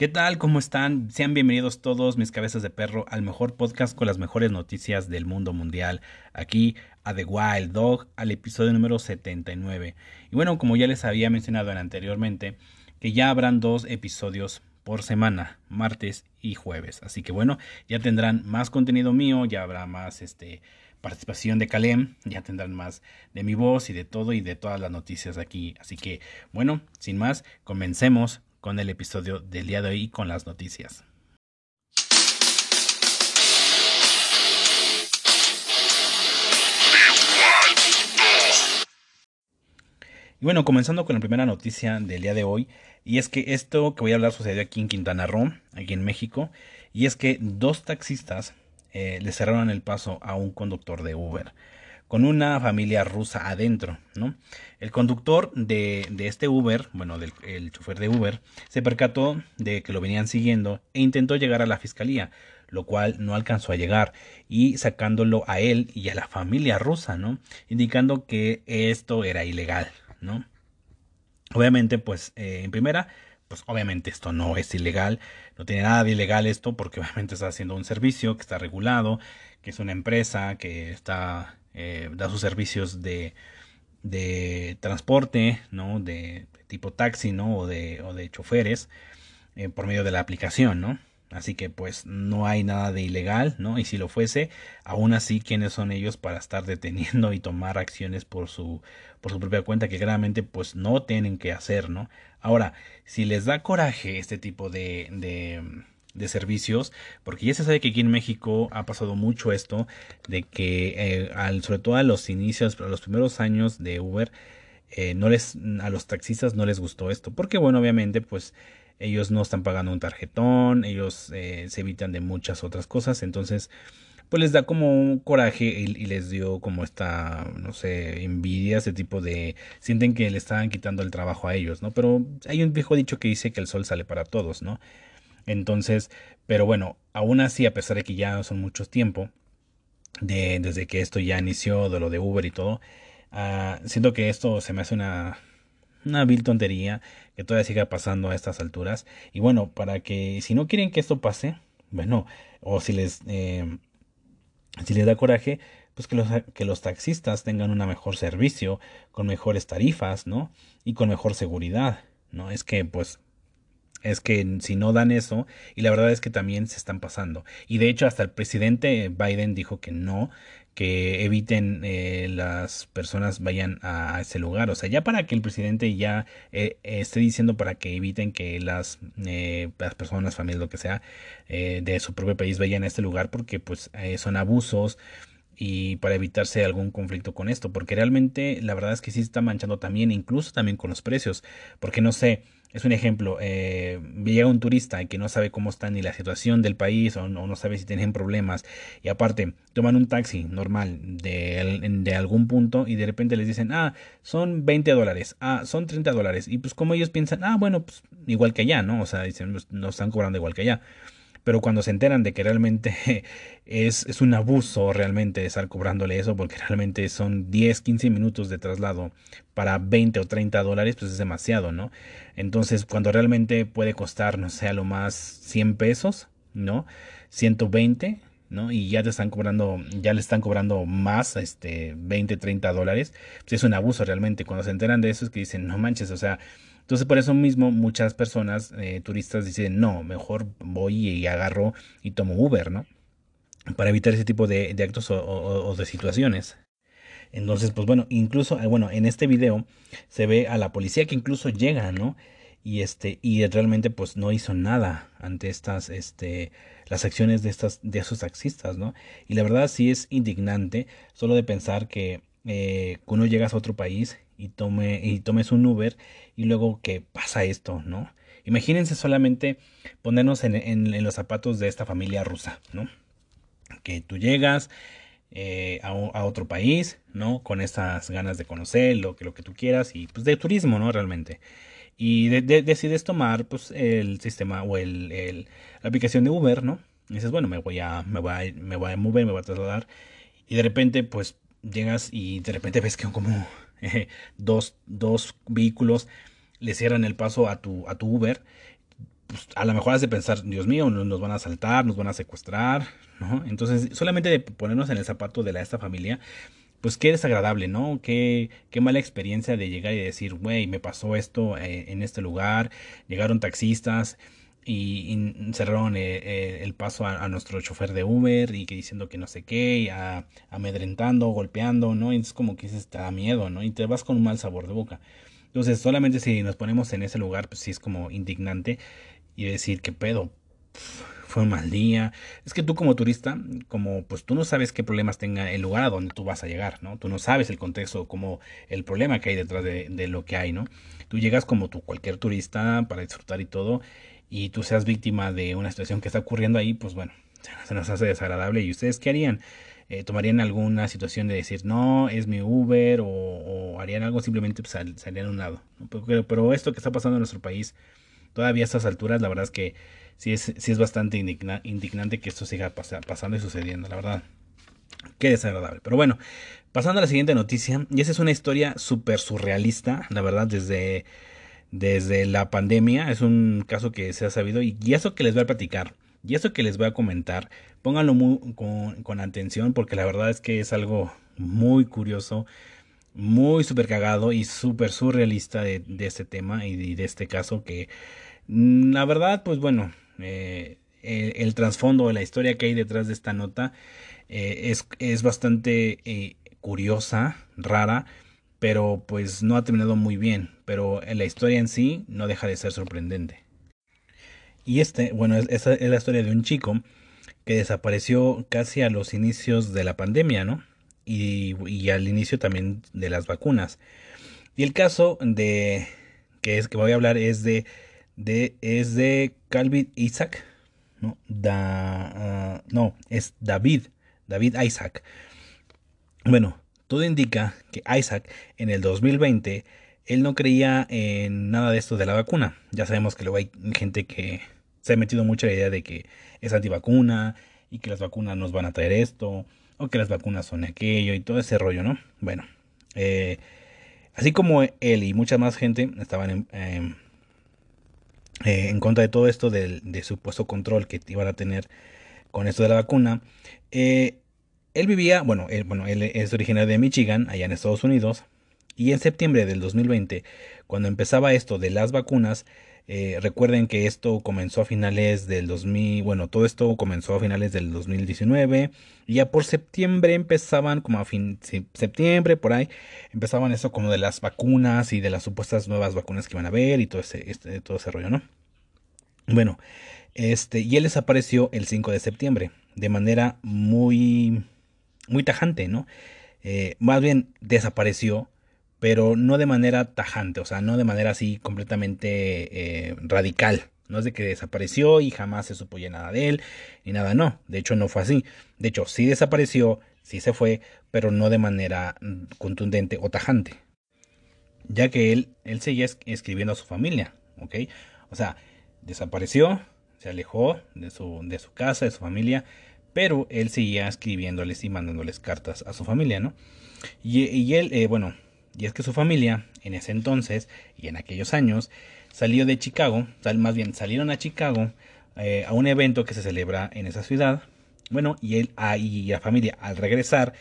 ¿Qué tal? ¿Cómo están? Sean bienvenidos todos mis cabezas de perro al mejor podcast con las mejores noticias del mundo mundial. Aquí a The Wild Dog, al episodio número 79. Y bueno, como ya les había mencionado anteriormente, que ya habrán dos episodios por semana, martes y jueves. Así que bueno, ya tendrán más contenido mío, ya habrá más este participación de Kalem, ya tendrán más de mi voz y de todo y de todas las noticias aquí. Así que bueno, sin más, comencemos con el episodio del día de hoy y con las noticias. Y bueno, comenzando con la primera noticia del día de hoy, y es que esto que voy a hablar sucedió aquí en Quintana Roo, aquí en México, y es que dos taxistas eh, le cerraron el paso a un conductor de Uber con una familia rusa adentro, ¿no? El conductor de, este Uber, bueno, el chofer de Uber, se percató de que lo venían siguiendo e intentó llegar a la fiscalía, lo cual no alcanzó a llegar, y sacándolo a él y a la familia rusa, ¿no? Indicando que esto era ilegal, ¿no? Obviamente, pues, eh, en primera, pues obviamente esto no es ilegal, no tiene nada de ilegal esto, porque obviamente está haciendo un servicio que está regulado, que es una empresa que está eh, da sus servicios de, de transporte, ¿no? De, tipo taxi, ¿no? O de, o de choferes eh, por medio de la aplicación, ¿no? Así que pues no hay nada de ilegal, ¿no? Y si lo fuese, aún así, ¿quiénes son ellos para estar deteniendo y tomar acciones por su, por su propia cuenta que claramente pues no tienen que hacer, ¿no? Ahora, si les da coraje este tipo de, de de servicios, porque ya se sabe que aquí en México ha pasado mucho esto, de que eh, al, sobre todo a los inicios, a los primeros años de Uber, eh, no les, a los taxistas no les gustó esto, porque bueno, obviamente pues ellos no están pagando un tarjetón, ellos eh, se evitan de muchas otras cosas, entonces pues les da como un coraje y, y, les dio como esta, no sé, envidia, ese tipo de... sienten que le estaban quitando el trabajo a ellos, ¿no? Pero hay un viejo dicho que dice que el sol sale para todos, ¿no? Entonces, pero bueno, aún así, a pesar de que ya son muchos tiempo, de, desde que esto ya inició, de lo de Uber y todo, uh, siento que esto se me hace una, una vil tontería que todavía siga pasando a estas alturas. Y bueno, para que si no quieren que esto pase, bueno, o si les, eh, si les da coraje, pues que los, que los taxistas tengan un mejor servicio, con mejores tarifas, ¿no? Y con mejor seguridad, ¿no? Es que pues es que si no dan eso, y la verdad es que también se están pasando. Y de hecho hasta el presidente Biden dijo que no, que eviten eh, las personas vayan a, ese lugar. O sea, ya para que el presidente ya eh, esté diciendo para que eviten que las, eh, las personas, familias, lo que sea, de su propio país vayan a este lugar porque pues son abusos y para evitarse algún conflicto con esto, porque realmente la verdad es que sí está manchando también, incluso también con los precios, porque no sé, es un ejemplo, eh, llega un turista que no sabe cómo está ni la situación del país o no, sabe si tienen problemas y aparte toman un taxi normal de, de, algún punto y de repente les dicen, ah, son 20 dólares, ah, son 30 dólares y pues como ellos piensan, ah, bueno, pues igual que allá, ¿no? O sea, dicen, pues, nos están cobrando igual que allá pero cuando se enteran de que realmente es, es, un abuso realmente estar cobrándole eso, porque realmente son 10, 15 minutos de traslado para 20 o 30 dólares, pues es demasiado, ¿no? Entonces, cuando realmente puede costar, no sé, a lo más 100 pesos, ¿no? 120, ¿no? Y ya te están cobrando, ya le están cobrando más, este, 20, 30 dólares, pues es un abuso realmente. Cuando se enteran de eso es que dicen, no manches, o sea, entonces por eso mismo muchas personas, eh, turistas, dicen, no, mejor voy y agarro y tomo Uber, ¿no? Para evitar ese tipo de, actos o, de situaciones. Entonces, pues bueno, incluso, eh, bueno, en este video se ve a la policía que incluso llega, ¿no? Y este, y realmente pues no hizo nada ante estas, este, las acciones de estas, de esos taxistas, ¿no? Y la verdad sí es indignante solo de pensar que eh, uno llegas a otro país y, tome, y tomes un Uber y luego que pasa esto, ¿no? Imagínense solamente ponernos en, los zapatos de esta familia rusa, ¿no? Que tú llegas eh, a, otro país, ¿no? Con estas ganas de conocer lo que, lo que tú quieras y pues de turismo, ¿no? Realmente. Y decides tomar pues el sistema o el, la aplicación de Uber, ¿no? Y dices, bueno, me voy a, me voy me voy a mover, me voy a trasladar. Y de repente pues llegas y de repente ves que como dos, dos vehículos le cierran el paso a tu, a tu Uber, pues, a lo mejor hace pensar, Dios mío, nos van a asaltar, nos van a secuestrar, ¿no? Entonces, solamente de ponernos en el zapato de la, esta familia, pues qué desagradable, ¿no? Qué, qué mala experiencia de llegar y decir, güey, me pasó esto eh, en este lugar, llegaron taxistas y, cerraron eh, eh, el paso a, nuestro chofer de Uber y que diciendo que no sé qué, amedrentando, golpeando, ¿no? Y es como que te da miedo, ¿no? Y te vas con un mal sabor de boca. Entonces, solamente si nos ponemos en ese lugar, pues sí es como indignante y decir, ¿qué pedo? fue un mal día. Es que tú como turista, como pues tú no sabes qué problemas tenga el lugar a donde tú vas a llegar, ¿no? Tú no sabes el contexto, como el problema que hay detrás de, lo que hay, ¿no? Tú llegas como tú, cualquier turista, para disfrutar y todo, y tú seas víctima de una situación que está ocurriendo ahí, pues bueno, se nos hace desagradable. ¿Y ustedes qué harían? Eh, ¿Tomarían alguna situación de decir, no, es mi Uber? ¿O, harían algo simplemente pues, salían a un lado? Pero, esto que está pasando en nuestro país todavía a estas alturas, la verdad es que sí es, sí es bastante indignante que esto siga pasando y sucediendo, la verdad. Qué desagradable. Pero bueno, pasando a la siguiente noticia, y esa es una historia súper surrealista, la verdad, desde, desde la pandemia. Es un caso que se ha sabido y, eso que les voy a platicar. Y eso que les voy a comentar, pónganlo muy, con, atención porque la verdad es que es algo muy curioso, muy súper cagado y súper surrealista de, este tema y de este caso que Mm, la verdad, pues bueno, eh, el, trasfondo de la historia que hay detrás de esta nota eh, es, es, bastante eh, curiosa, rara, pero pues no ha terminado muy bien. Pero la historia en sí no deja de ser sorprendente. Y este, bueno, es, es la historia de un chico que desapareció casi a los inicios de la pandemia, ¿no? Y, y, al inicio también de las vacunas. Y el caso de que es que voy a hablar es de de, es de Calvin Isaac, ¿no? Da, ah, no, es David, David Isaac. Bueno, todo indica que Isaac en el 2020 él no creía en nada de esto de la vacuna. Ya sabemos que luego hay gente que se ha metido mucho la idea de que es antivacuna y que las vacunas nos van a traer esto o que las vacunas son aquello y todo ese rollo, ¿no? Bueno, eh, así como él y mucha más gente estaban en, eh, en contra de todo esto del, de supuesto control que iban a tener con esto de la vacuna. Eh, él vivía, bueno él, bueno, él es originario de Michigan, allá en Estados Unidos, y en septiembre del 2020, cuando empezaba esto de las vacunas, eh, recuerden que esto comenzó a finales del 2000, bueno, todo esto comenzó a finales del 2019 y ya por septiembre empezaban como a fin septiembre por ahí empezaban eso como de las vacunas y de las supuestas nuevas vacunas que iban a haber y todo ese este, todo ese rollo, ¿no? Bueno, este y él desapareció el 5 de septiembre de manera muy muy tajante, ¿no? Eh, más bien desapareció pero no de manera tajante, o sea, no de manera así completamente eh, radical. No es de que desapareció y jamás se supo ya nada de él, ni nada, no. De hecho, no fue así. De hecho, sí desapareció, sí se fue, pero no de manera mm, contundente o tajante. Ya que él, él seguía escribiendo a su familia, ¿ok? O sea, desapareció, se alejó de su, de su casa, de su familia, pero él seguía escribiéndoles y mandándoles cartas a su familia, ¿no? Y, él, eh, bueno, y es que su familia, en ese entonces y en aquellos años, salió de Chicago, más bien salieron a Chicago eh, a un evento que se celebra en esa ciudad. Bueno, y él ah, y la familia al regresar,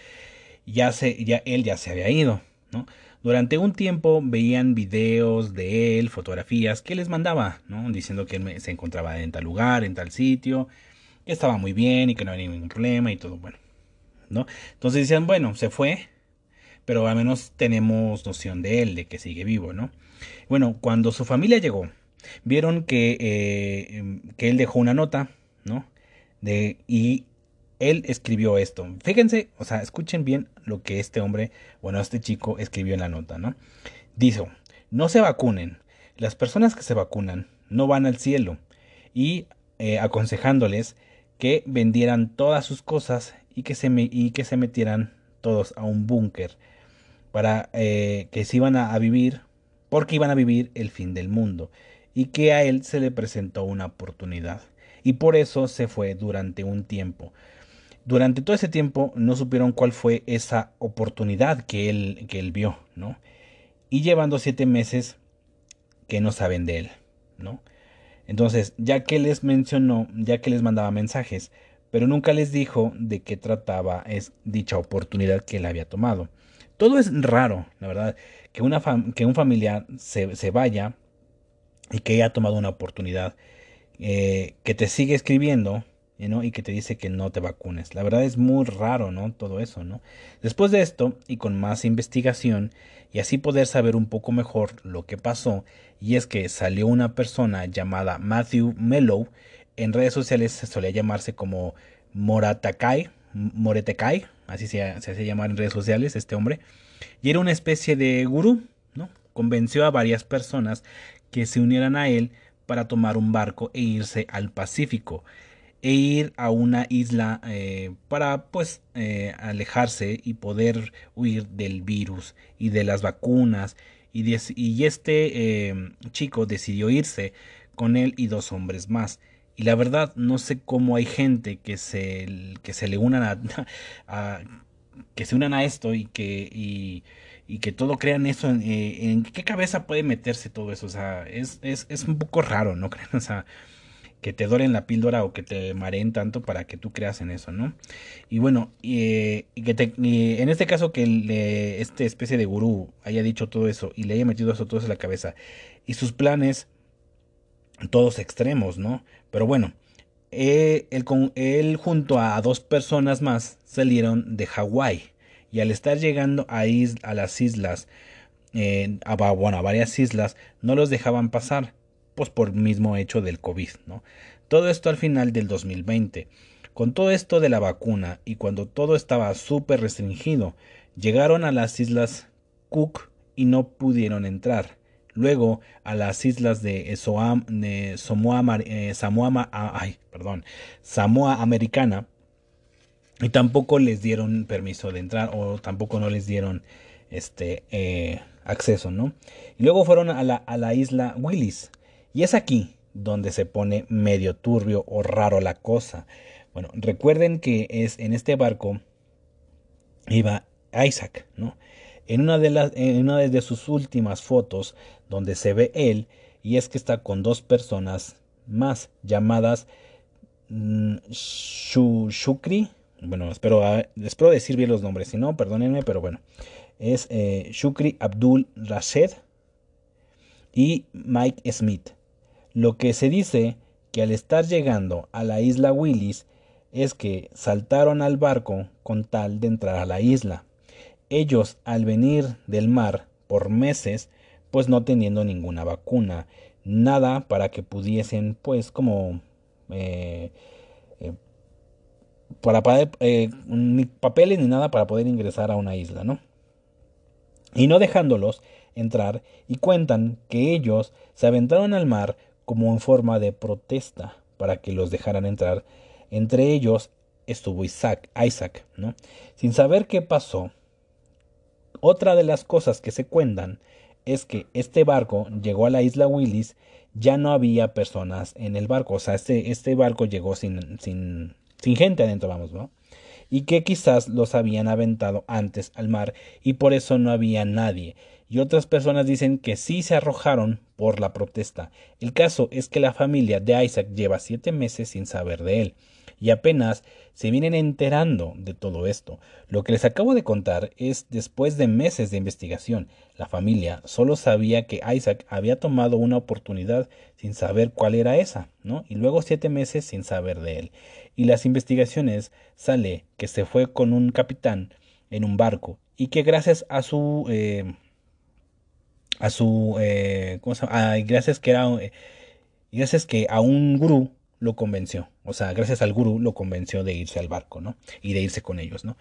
ya, se, ya él ya se había ido, ¿no? Durante un tiempo veían videos de él, fotografías que les mandaba, ¿no? Diciendo que él se encontraba en tal lugar, en tal sitio, estaba muy bien y que no había ningún problema y todo, bueno, ¿no? Entonces decían, bueno, se fue, pero al menos tenemos noción de él, de que sigue vivo, ¿no? Bueno, cuando su familia llegó, vieron que, eh, que él dejó una nota, ¿no? De, y él escribió esto. Fíjense, o sea, escuchen bien lo que este hombre, bueno, este chico escribió en la nota, ¿no? Dijo, no se vacunen. Las personas que se vacunan no van al cielo. Y eh, aconsejándoles que vendieran todas sus cosas y que se, y que se metieran todos a un búnker para eh, que se iban a, vivir, porque iban a vivir el fin del mundo, y que a él se le presentó una oportunidad, y por eso se fue durante un tiempo. Durante todo ese tiempo no supieron cuál fue esa oportunidad que él, que él vio, ¿no? Y llevando siete meses que no saben de él, ¿no? Entonces, ya que les mencionó, ya que les mandaba mensajes, pero nunca les dijo de qué trataba es dicha oportunidad que él había tomado. Todo es raro, la verdad, que, una un familiar se, se, vaya y que haya tomado una oportunidad, eh, que te sigue escribiendo y que te dice que no te vacunes. La verdad es muy raro, ¿no? Todo eso, ¿no? Después de esto, y con más investigación, y así poder saber un poco mejor lo que pasó, y es que salió una persona llamada Matthew Mellow, en redes sociales se solía llamarse como Moratakai, Moretekai, así se, se hace llamar en redes sociales este hombre, y era una especie de gurú, ¿no? Convenció a varias personas que se unieran a él para tomar un barco e irse al Pacífico e ir a una isla eh, para pues eh, alejarse y poder huir del virus y de las vacunas. Y, y este eh, chico decidió irse con él y dos hombres más. Y la verdad no sé cómo hay gente que se que se le unan a, que se unan a esto y que y, que todo crean eso en, en, qué cabeza puede meterse todo eso. O sea es, es, es un poco raro no creen o sea que te doren la píldora o que te mareen tanto para que tú creas en eso, ¿no? Y bueno, y, que te, en este caso que le, este especie de gurú haya dicho todo eso y le haya metido eso todo en la cabeza y sus planes todos extremos, ¿no? Pero bueno, eh, él, él junto a dos personas más salieron de Hawái y al estar llegando a, a las islas, eh, a, bueno, a varias islas, no los dejaban pasar pues por mismo hecho del COVID, ¿no? Todo esto al final del 2020. Con todo esto de la vacuna y cuando todo estaba súper restringido, llegaron a las islas Cook y no pudieron entrar. Luego a las islas de, Soam, de Samoa, eh, Samoa, ay, perdón, Samoa Americana y tampoco les dieron permiso de entrar o tampoco no les dieron este eh, acceso, ¿no? Y luego fueron a la, a la isla Willis y es aquí donde se pone medio turbio o raro la cosa. Bueno, recuerden que es en este barco iba Isaac, ¿no? En una de las en una de sus últimas fotos donde se ve él y es que está con dos personas más llamadas mm, Shukri, bueno, espero, espero decir bien los nombres, si no, perdónenme, pero bueno, es eh, Shukri Abdul Rashed y Mike Smith. Lo que se dice que al estar llegando a la isla Willis es que saltaron al barco con tal de entrar a la isla. Ellos al venir del mar por meses, pues no teniendo ninguna vacuna, nada para que pudiesen, pues como eh, eh, para eh, ni papeles ni nada para poder ingresar a una isla, ¿no? Y no dejándolos entrar y cuentan que ellos se aventaron al mar como en forma de protesta para que los dejaran entrar. Entre ellos estuvo Isaac, Isaac, ¿no? Sin saber qué pasó. Otra de las cosas que se cuentan es que este barco llegó a la isla Willis, ya no había personas en el barco, o sea, este, este barco llegó sin, sin, sin gente adentro, vamos, ¿no? Y que quizás los habían aventado antes al mar y por eso no había nadie y otras personas dicen que sí se arrojaron por la protesta. El caso es que la familia de Isaac lleva siete meses sin saber de él y apenas se vienen enterando de todo esto. Lo que les acabo de contar es después de meses de investigación. La familia solo sabía que Isaac había tomado una oportunidad sin saber cuál era esa, ¿no? Y luego siete meses sin saber de él. Y las investigaciones sale que se fue con un capitán en un barco y que gracias a su eh, a su eh, ¿cómo se llama? gracias que era eh, gracias que a un gurú lo convenció o sea gracias al gurú lo convenció de irse al barco no y de irse con ellos no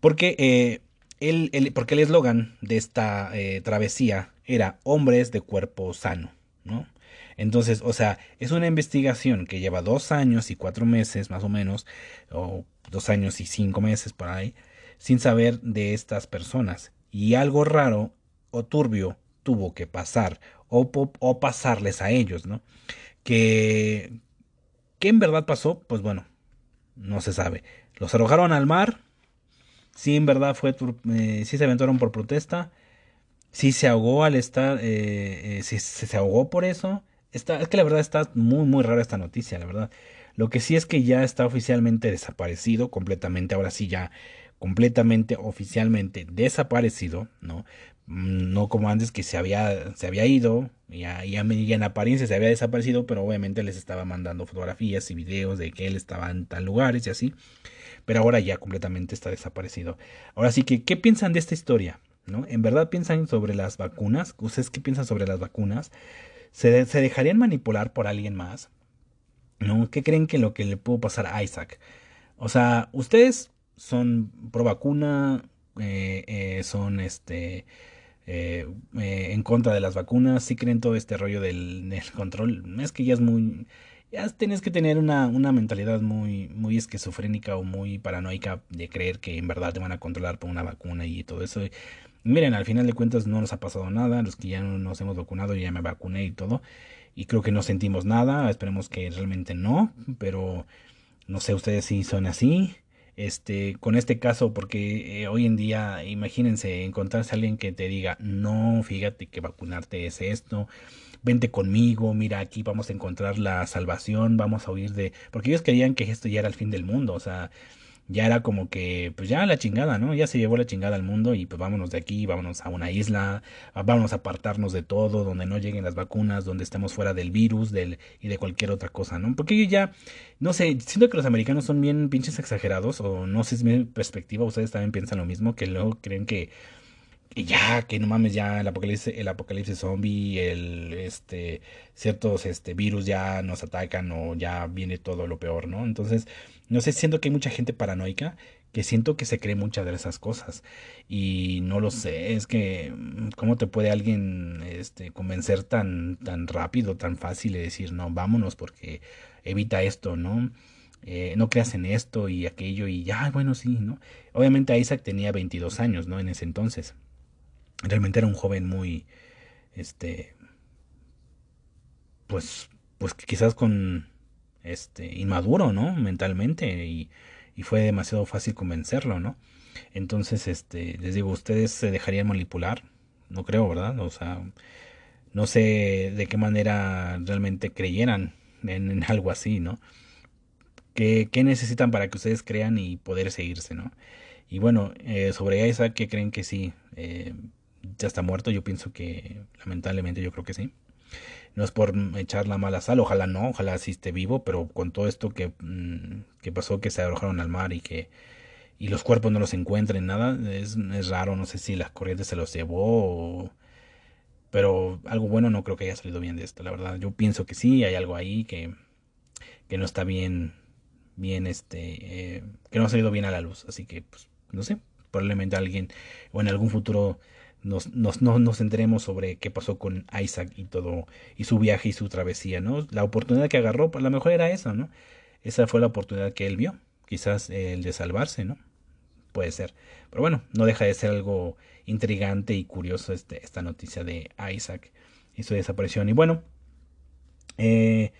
porque eh, el, porque el eslogan de esta eh, travesía era hombres de cuerpo sano no entonces o sea es una investigación que lleva dos años y cuatro meses más o menos o dos años y cinco meses por ahí sin saber de estas personas y algo raro o turbio tuvo que pasar o, o pasarles a ellos, ¿no? Que, ¿Qué en verdad pasó? Pues bueno, no se sabe. Los arrojaron al mar. Sí, en verdad fue. Eh, sí se aventaron por protesta. Sí se ahogó al estar. Eh, eh se, ahogó por eso. Está, es que la verdad está muy, muy rara esta noticia, la verdad. Lo que sí es que ya está oficialmente desaparecido completamente, ahora sí ya completamente oficialmente desaparecido, ¿no? Mm, no como antes que se había, se había ido, ya, ya, en apariencia se había desaparecido, pero obviamente les estaba mandando fotografías y videos de que él estaba en tal lugares y así, pero ahora ya completamente está desaparecido. Ahora sí que, ¿qué piensan de esta historia? ¿No? ¿En verdad piensan sobre las vacunas? ¿Ustedes qué piensan sobre las vacunas? ¿Se, dejarían manipular por alguien más? ¿No? ¿Qué creen que lo que le pudo pasar a Isaac? O sea, ustedes son pro vacuna, eh, eh, son este eh, en contra de las vacunas, si creen todo este rollo del, control. Es que ya es muy. Ya tienes que tener una, una, mentalidad muy, muy esquizofrénica o muy paranoica de creer que en verdad te van a controlar por una vacuna y todo eso. Miren, al final de cuentas no nos ha pasado nada. Los que ya nos hemos vacunado, ya me vacuné y todo. Y creo que no sentimos nada. Esperemos que realmente no. Pero no sé ustedes si son así este, con este caso, porque eh, hoy en día, imagínense encontrarse a alguien que te diga, no, fíjate que vacunarte es esto, vente conmigo, mira, aquí vamos a encontrar la salvación, vamos a huir de... Porque ellos creían que esto ya era el fin del mundo, o sea, ya era como que, pues ya la chingada, ¿no? Ya se llevó la chingada al mundo y pues vámonos de aquí, vámonos a una isla, vámonos a apartarnos de todo, donde no lleguen las vacunas, donde estemos fuera del virus del, y de cualquier otra cosa, ¿no? Porque yo ya, no sé, siento que los americanos son bien pinches exagerados, o no sé si es mi perspectiva, ustedes también piensan lo mismo, que luego creen que y ya, que no mames, ya el apocalipsis, el apocalipsis zombie, el este ciertos este virus ya nos atacan o ya viene todo lo peor, ¿no? Entonces, no sé, siento que hay mucha gente paranoica que siento que se cree muchas de esas cosas y no lo sé, es que mm, cómo te puede alguien este convencer tan tan rápido, tan fácil de decir, "No, vámonos porque evita esto", ¿no? Eh, no creas en esto y aquello y ya, bueno, sí, ¿no? Obviamente Isaac tenía 22 años, ¿no? En ese entonces. Realmente era un joven muy, este, pues, pues quizás con, este, inmaduro, ¿no? Mentalmente y, fue demasiado fácil convencerlo, ¿no? Entonces, este, les digo, ustedes se dejarían manipular, no creo, ¿verdad? O sea, no sé de qué manera realmente creyeran en, algo así, ¿no? ¿Qué, ¿Qué, necesitan para que ustedes crean y poder seguirse, ¿no? Y bueno, eh, sobre Isaac, ¿qué creen que sí? Eh, ya está muerto, yo pienso que lamentablemente yo creo que sí. No es por echar la mala sal, ojalá no, ojalá sí esté vivo, pero con todo esto que, mm, que pasó, que se arrojaron al mar y que y los cuerpos no los encuentren, nada, es, es raro, no sé si las corrientes se los llevó Pero algo bueno no creo que haya salido bien de esto, la verdad. Yo pienso que sí, hay algo ahí que, que no está bien, bien, este, eh, que no ha salido bien a la luz. Así que, pues, no sé, probablemente alguien o en algún futuro nos, nos, nos enteremos sobre qué pasó con Isaac y todo, y su viaje y su travesía, ¿no? La oportunidad que agarró, pues a lo mejor era esa, ¿no? Esa fue la oportunidad que él vio, quizás el de salvarse, ¿no? Puede ser. Pero bueno, no deja de ser algo intrigante y curioso este, esta noticia de Isaac y su desaparición. Y bueno, eh,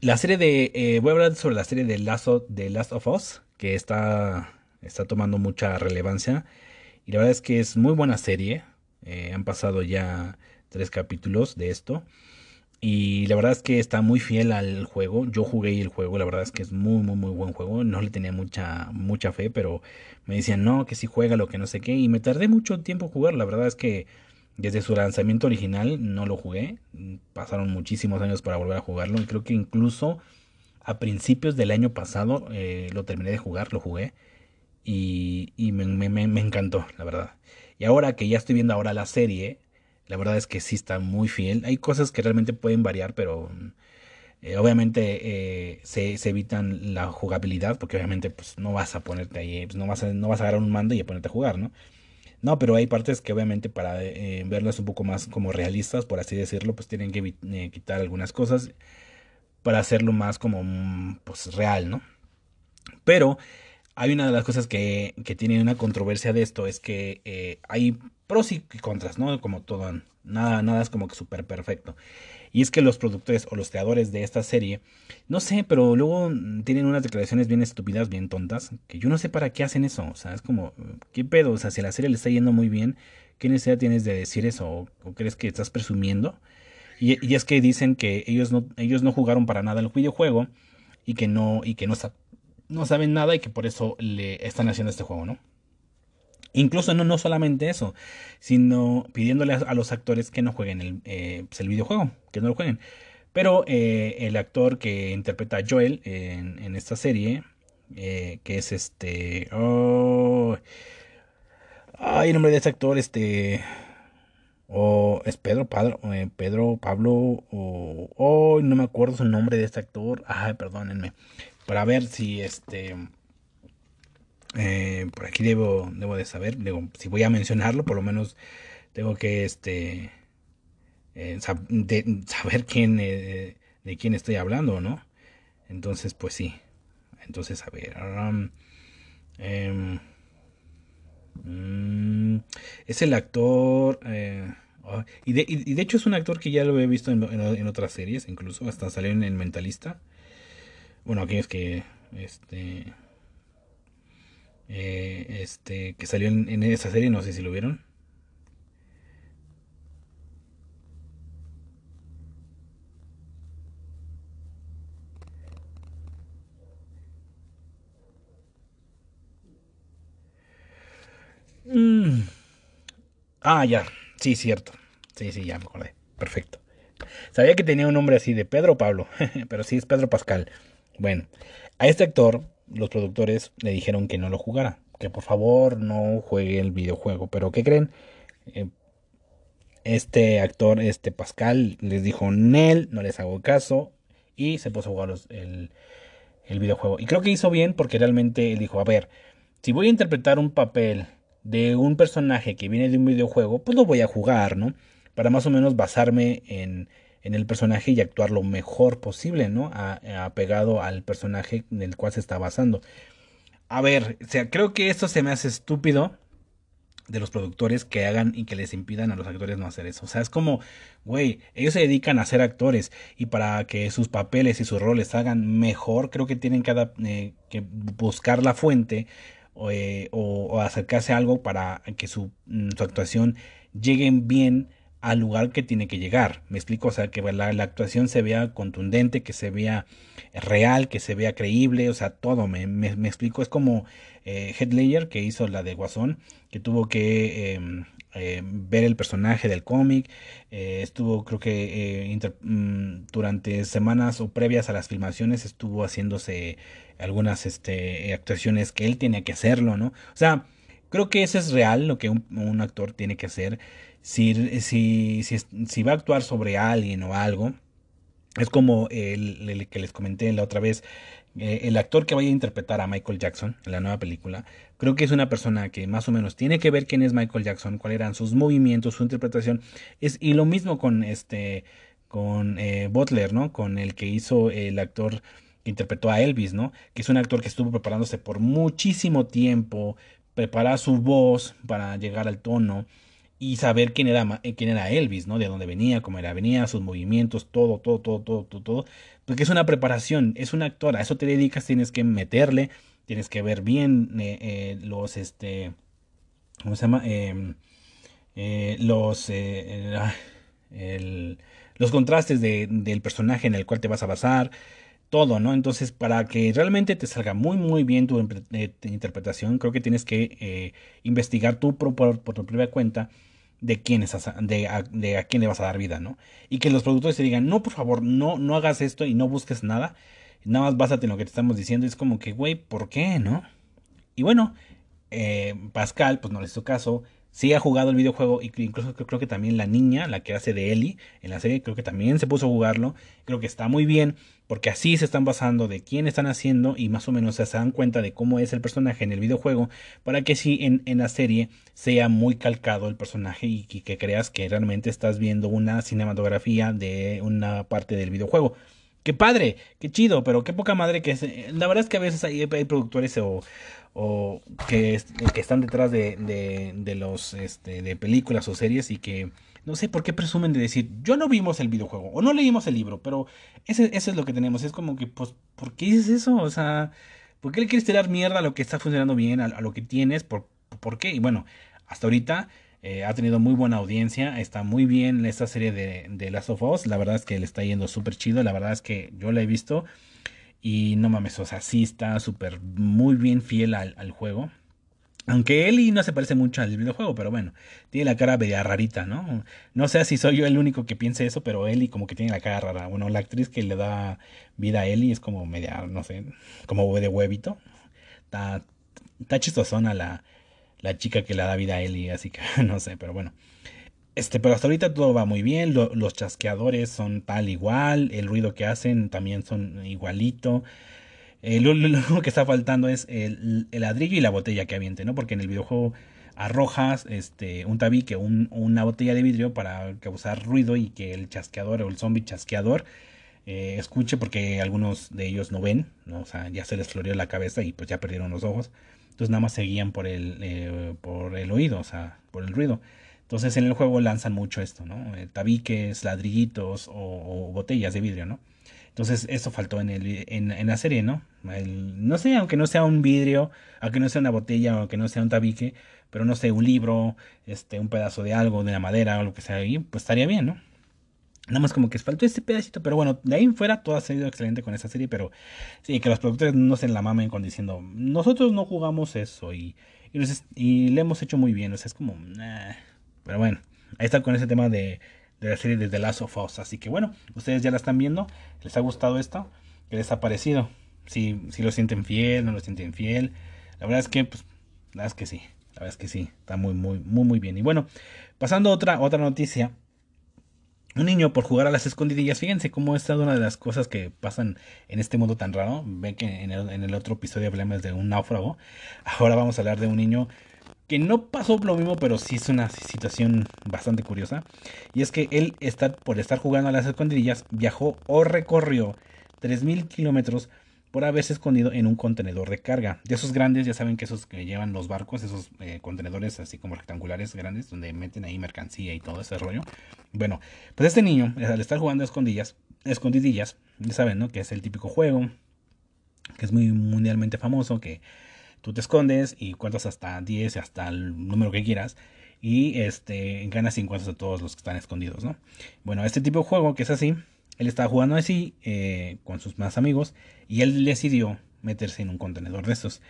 la serie de. Eh, voy a hablar sobre la serie de Last de Last of Us, que está, está tomando mucha relevancia. Y la verdad es que es muy buena serie. Eh, han pasado ya tres capítulos de esto. Y la verdad es que está muy fiel al juego. Yo jugué el juego, la verdad es que es muy, muy, muy buen juego. No le tenía mucha, mucha fe, pero me decían, no, que si juega lo que no sé qué. Y me tardé mucho tiempo en jugar. La verdad es que desde su lanzamiento original no lo jugué. Pasaron muchísimos años para volver a jugarlo. Y creo que incluso a principios del año pasado eh, lo terminé de jugar, lo jugué y, me, me, encantó, la verdad. Y ahora que ya estoy viendo ahora la serie, la verdad es que sí está muy fiel. Hay cosas que realmente pueden variar, pero eh, obviamente eh, se, se, evitan la jugabilidad, porque obviamente pues no vas a ponerte ahí, pues, no, vas a, no vas a agarrar un mando y a ponerte a jugar, ¿no? No, pero hay partes que obviamente para eh, verlas un poco más como realistas, por así decirlo, pues tienen que quitar algunas cosas para hacerlo más como mm, pues real, ¿no? Pero hay una de las cosas que, que tiene una controversia de esto, es que eh, hay pros y contras, ¿no? Como todo, nada, nada es como que súper perfecto. Y es que los productores o los creadores de esta serie, no sé, pero luego tienen unas declaraciones bien estúpidas, bien tontas, que yo no sé para qué hacen eso. O sea, es como, ¿qué pedo? O sea, si la serie le está yendo muy bien, ¿qué necesidad tienes de decir eso? ¿O, crees que estás presumiendo? Y, es que dicen que ellos no, ellos no jugaron para nada el videojuego y que no, y que no, no saben nada y que por eso le están haciendo este juego, ¿no? Incluso no, no solamente eso, sino pidiéndole a, los actores que no jueguen el, eh, pues, el, videojuego, que no lo jueguen. Pero eh, el actor que interpreta a Joel en, esta serie, eh, que es este... Oh, ay, el nombre de este actor, este... O es Pedro, Padro, Pedro Pablo, o oh, no me acuerdo su nombre de este actor. Ay, perdónenme. Para ver si este eh, por aquí debo, debo de saber, si voy a mencionarlo, por lo menos tengo que este, eh, saber quién, eh, de quién estoy hablando, ¿no? Entonces, pues sí. Entonces, a ver. Em, mm, es el actor... Oh, y, de, y, de, hecho es un actor que ya lo he visto en, en, otras series, incluso hasta salió en El Mentalista. Bueno, aquí es que... Este eh, este, que salió en, esa serie, no sé si lo vieron. Mm. Ah, ya, sí, cierto. Sí, sí, ya me acordé. Perfecto. Sabía que tenía un nombre así de Pedro Pablo, pero sí es Pedro Pascal. Bueno, a este actor los productores le dijeron que no lo jugara, que por favor no juegue el videojuego. Pero ¿qué creen? Eh, este actor, este Pascal, les dijo Nel, no les hago caso y se puso a jugar el, el videojuego. Y creo que hizo bien porque realmente él dijo, a ver, si voy a interpretar un papel de un personaje que viene de un videojuego, pues lo voy a jugar, ¿no? Para más o menos basarme en, en el personaje y actuar lo mejor posible, ¿no? Apegado al personaje en el cual se está basando. A ver, o sea, creo que esto se me hace estúpido de los productores que hagan y que les impidan a los actores no hacer eso. O sea, es como, güey, ellos se dedican a ser actores y para que sus papeles y sus roles hagan mejor, creo que tienen cada, eh, que buscar la fuente eh, o, acercarse a algo para que su, mm, su actuación lleguen bien al lugar que tiene que llegar. Me explico, o sea, que la, actuación se vea contundente, que se vea real, que se vea creíble, o sea, todo. Me, me, explico, es como eh, Headlayer que hizo la de Guasón, que tuvo que em, eh, ver el personaje del cómic, eh, estuvo creo que eh, mm, durante semanas o previas a las filmaciones estuvo haciéndose algunas este, actuaciones que él tenía que hacerlo, ¿no? O sea, creo que eso es real, lo que un actor tiene que hacer si, si, si, va a actuar sobre alguien o algo, es como el, que les comenté la otra vez, eh, el actor que vaya a interpretar a Michael Jackson en la nueva película, creo que es una persona que más o menos tiene que ver quién es Michael Jackson, cuáles eran sus movimientos, su interpretación, es, y lo mismo con este, con eh, Butler, ¿no? Con el que hizo el actor que interpretó a Elvis, ¿no? Que es un actor que estuvo preparándose por muchísimo tiempo, prepara su voz para llegar al tono y saber quién era, eh, quién era Elvis, ¿no? De dónde venía, cómo era, venía, sus movimientos, todo, todo, todo, todo, todo, todo. Porque es una preparación, es una actora, a eso te dedicas, tienes que meterle, tienes que ver bien eh, eh, los, este, ¿cómo se llama? Em, los, los contrastes de, del personaje en el cual te vas a basar, todo, ¿no? Entonces, para que realmente te salga muy, muy bien tu interpretación, creo que tienes que investigar tú por, tu propia cuenta de quién es de, a, de a quién le vas a dar vida, ¿no? Y que los productores te digan, no, por favor, no, no hagas esto y no busques nada, nada más básate en lo que te estamos diciendo, es como que, güey, ¿por qué, no? Y bueno, eh, Pascal, pues no le hizo caso, sí ha jugado el videojuego y incluso creo, que también la niña, la que hace de Ellie en la serie, creo que también se puso a jugarlo. Creo que está muy bien porque así se están basando de quién están haciendo y más o menos se dan cuenta de cómo es el personaje en el videojuego para que sí en, en la serie sea muy calcado el personaje y, que creas que realmente estás viendo una cinematografía de una parte del videojuego. Qué padre, qué chido, pero qué poca madre que es. La verdad es que a veces hay, productores o, o que, que están detrás de, de, los este, de películas o series y que no sé por qué presumen de decir yo no vimos el videojuego o no leímos el libro, pero ese, es lo que tenemos. Es como que, pues, ¿por qué dices eso? O sea, ¿por qué le quieres tirar mierda a lo que está funcionando bien, a, lo que tienes? ¿Por, ¿Por qué? Y bueno, hasta ahorita Eh, ha tenido muy buena audiencia, está muy bien esta serie de, de Last of Us, la verdad es que le está yendo súper chido, la verdad es que yo la he visto y no mames, o sea, sí está súper muy bien fiel al, juego. Aunque Ellie no se parece mucho al videojuego, pero bueno, tiene la cara media rarita, ¿no? No sé si soy yo el único que piense eso, pero Ellie como que tiene la cara rara. Bueno, la actriz que le da vida a Ellie es como media, no sé, como de huevito. Está chistosona la, la chica que le da vida a Ellie, así que no sé, pero bueno. Este, pero hasta ahorita todo va muy bien, los chasqueadores son tal igual, el ruido que hacen también son igualito. Eh, lo, único que está faltando es el, ladrillo y la botella que aviente, ¿no? Porque en el videojuego arrojas este, un tabique, un, una botella de vidrio para causar ruido y que el chasqueador o el zombie chasqueador eh, escuche porque algunos de ellos no ven, ¿no? O sea, ya se les floreó la cabeza y pues ya perdieron los ojos. Entonces nada más seguían por el, eh, por el oído, o sea, por el ruido. Entonces en el juego lanzan mucho esto, ¿no? Eh, tabiques, ladrillitos o, botellas de vidrio, ¿no? Entonces eso faltó en, el, en, la serie, ¿no? no sé, aunque no sea un vidrio, aunque no sea una botella, aunque no sea un tabique, pero no sé, un libro, este, un pedazo de algo, de la madera o lo que sea ahí, pues estaría bien, ¿no? Nada más como que faltó este pedacito, pero bueno, de ahí en fuera todo ha salido excelente con esta serie, pero sí, que los productores no se la mamen con diciendo, nosotros no jugamos eso y, y, le hemos hecho muy bien, o sea, es como, pero bueno, ahí está con ese tema de, de la serie de The Last of Us, así que bueno, ustedes ya la están viendo, ¿les ha gustado esto? ¿Qué les ha parecido? Si, si lo sienten fiel, no lo sienten fiel, la verdad es que, pues, la verdad es que sí, la verdad es que sí, está muy, muy, muy, muy bien. Y bueno, pasando a otra, otra noticia, un niño por jugar a las escondidillas. Fíjense cómo esta es una de las cosas que pasan en este mundo tan raro. Ven que en el, otro episodio hablamos de un náufrago. Ahora vamos a hablar de un niño que no pasó lo mismo, pero sí es una situación bastante curiosa. Y es que él, está, por estar jugando a las escondidillas, viajó o recorrió 3.000 kilómetros por haberse escondido en un contenedor de carga. De esos grandes, ya saben que esos que llevan los barcos, esos eh, contenedores así como rectangulares grandes, donde meten ahí mercancía y todo ese rollo. Bueno, pues este niño, al estar jugando a escondidillas, ya saben, ¿no? Que es el típico juego, que es muy mundialmente famoso, que tú te escondes y cuentas hasta 10, hasta el número que quieras. Y este, ganas y encuentras a todos los que están escondidos, ¿no? Bueno, este tipo de juego que es así, él estaba jugando así eh, con sus más amigos y él decidió meterse en un contenedor de estos.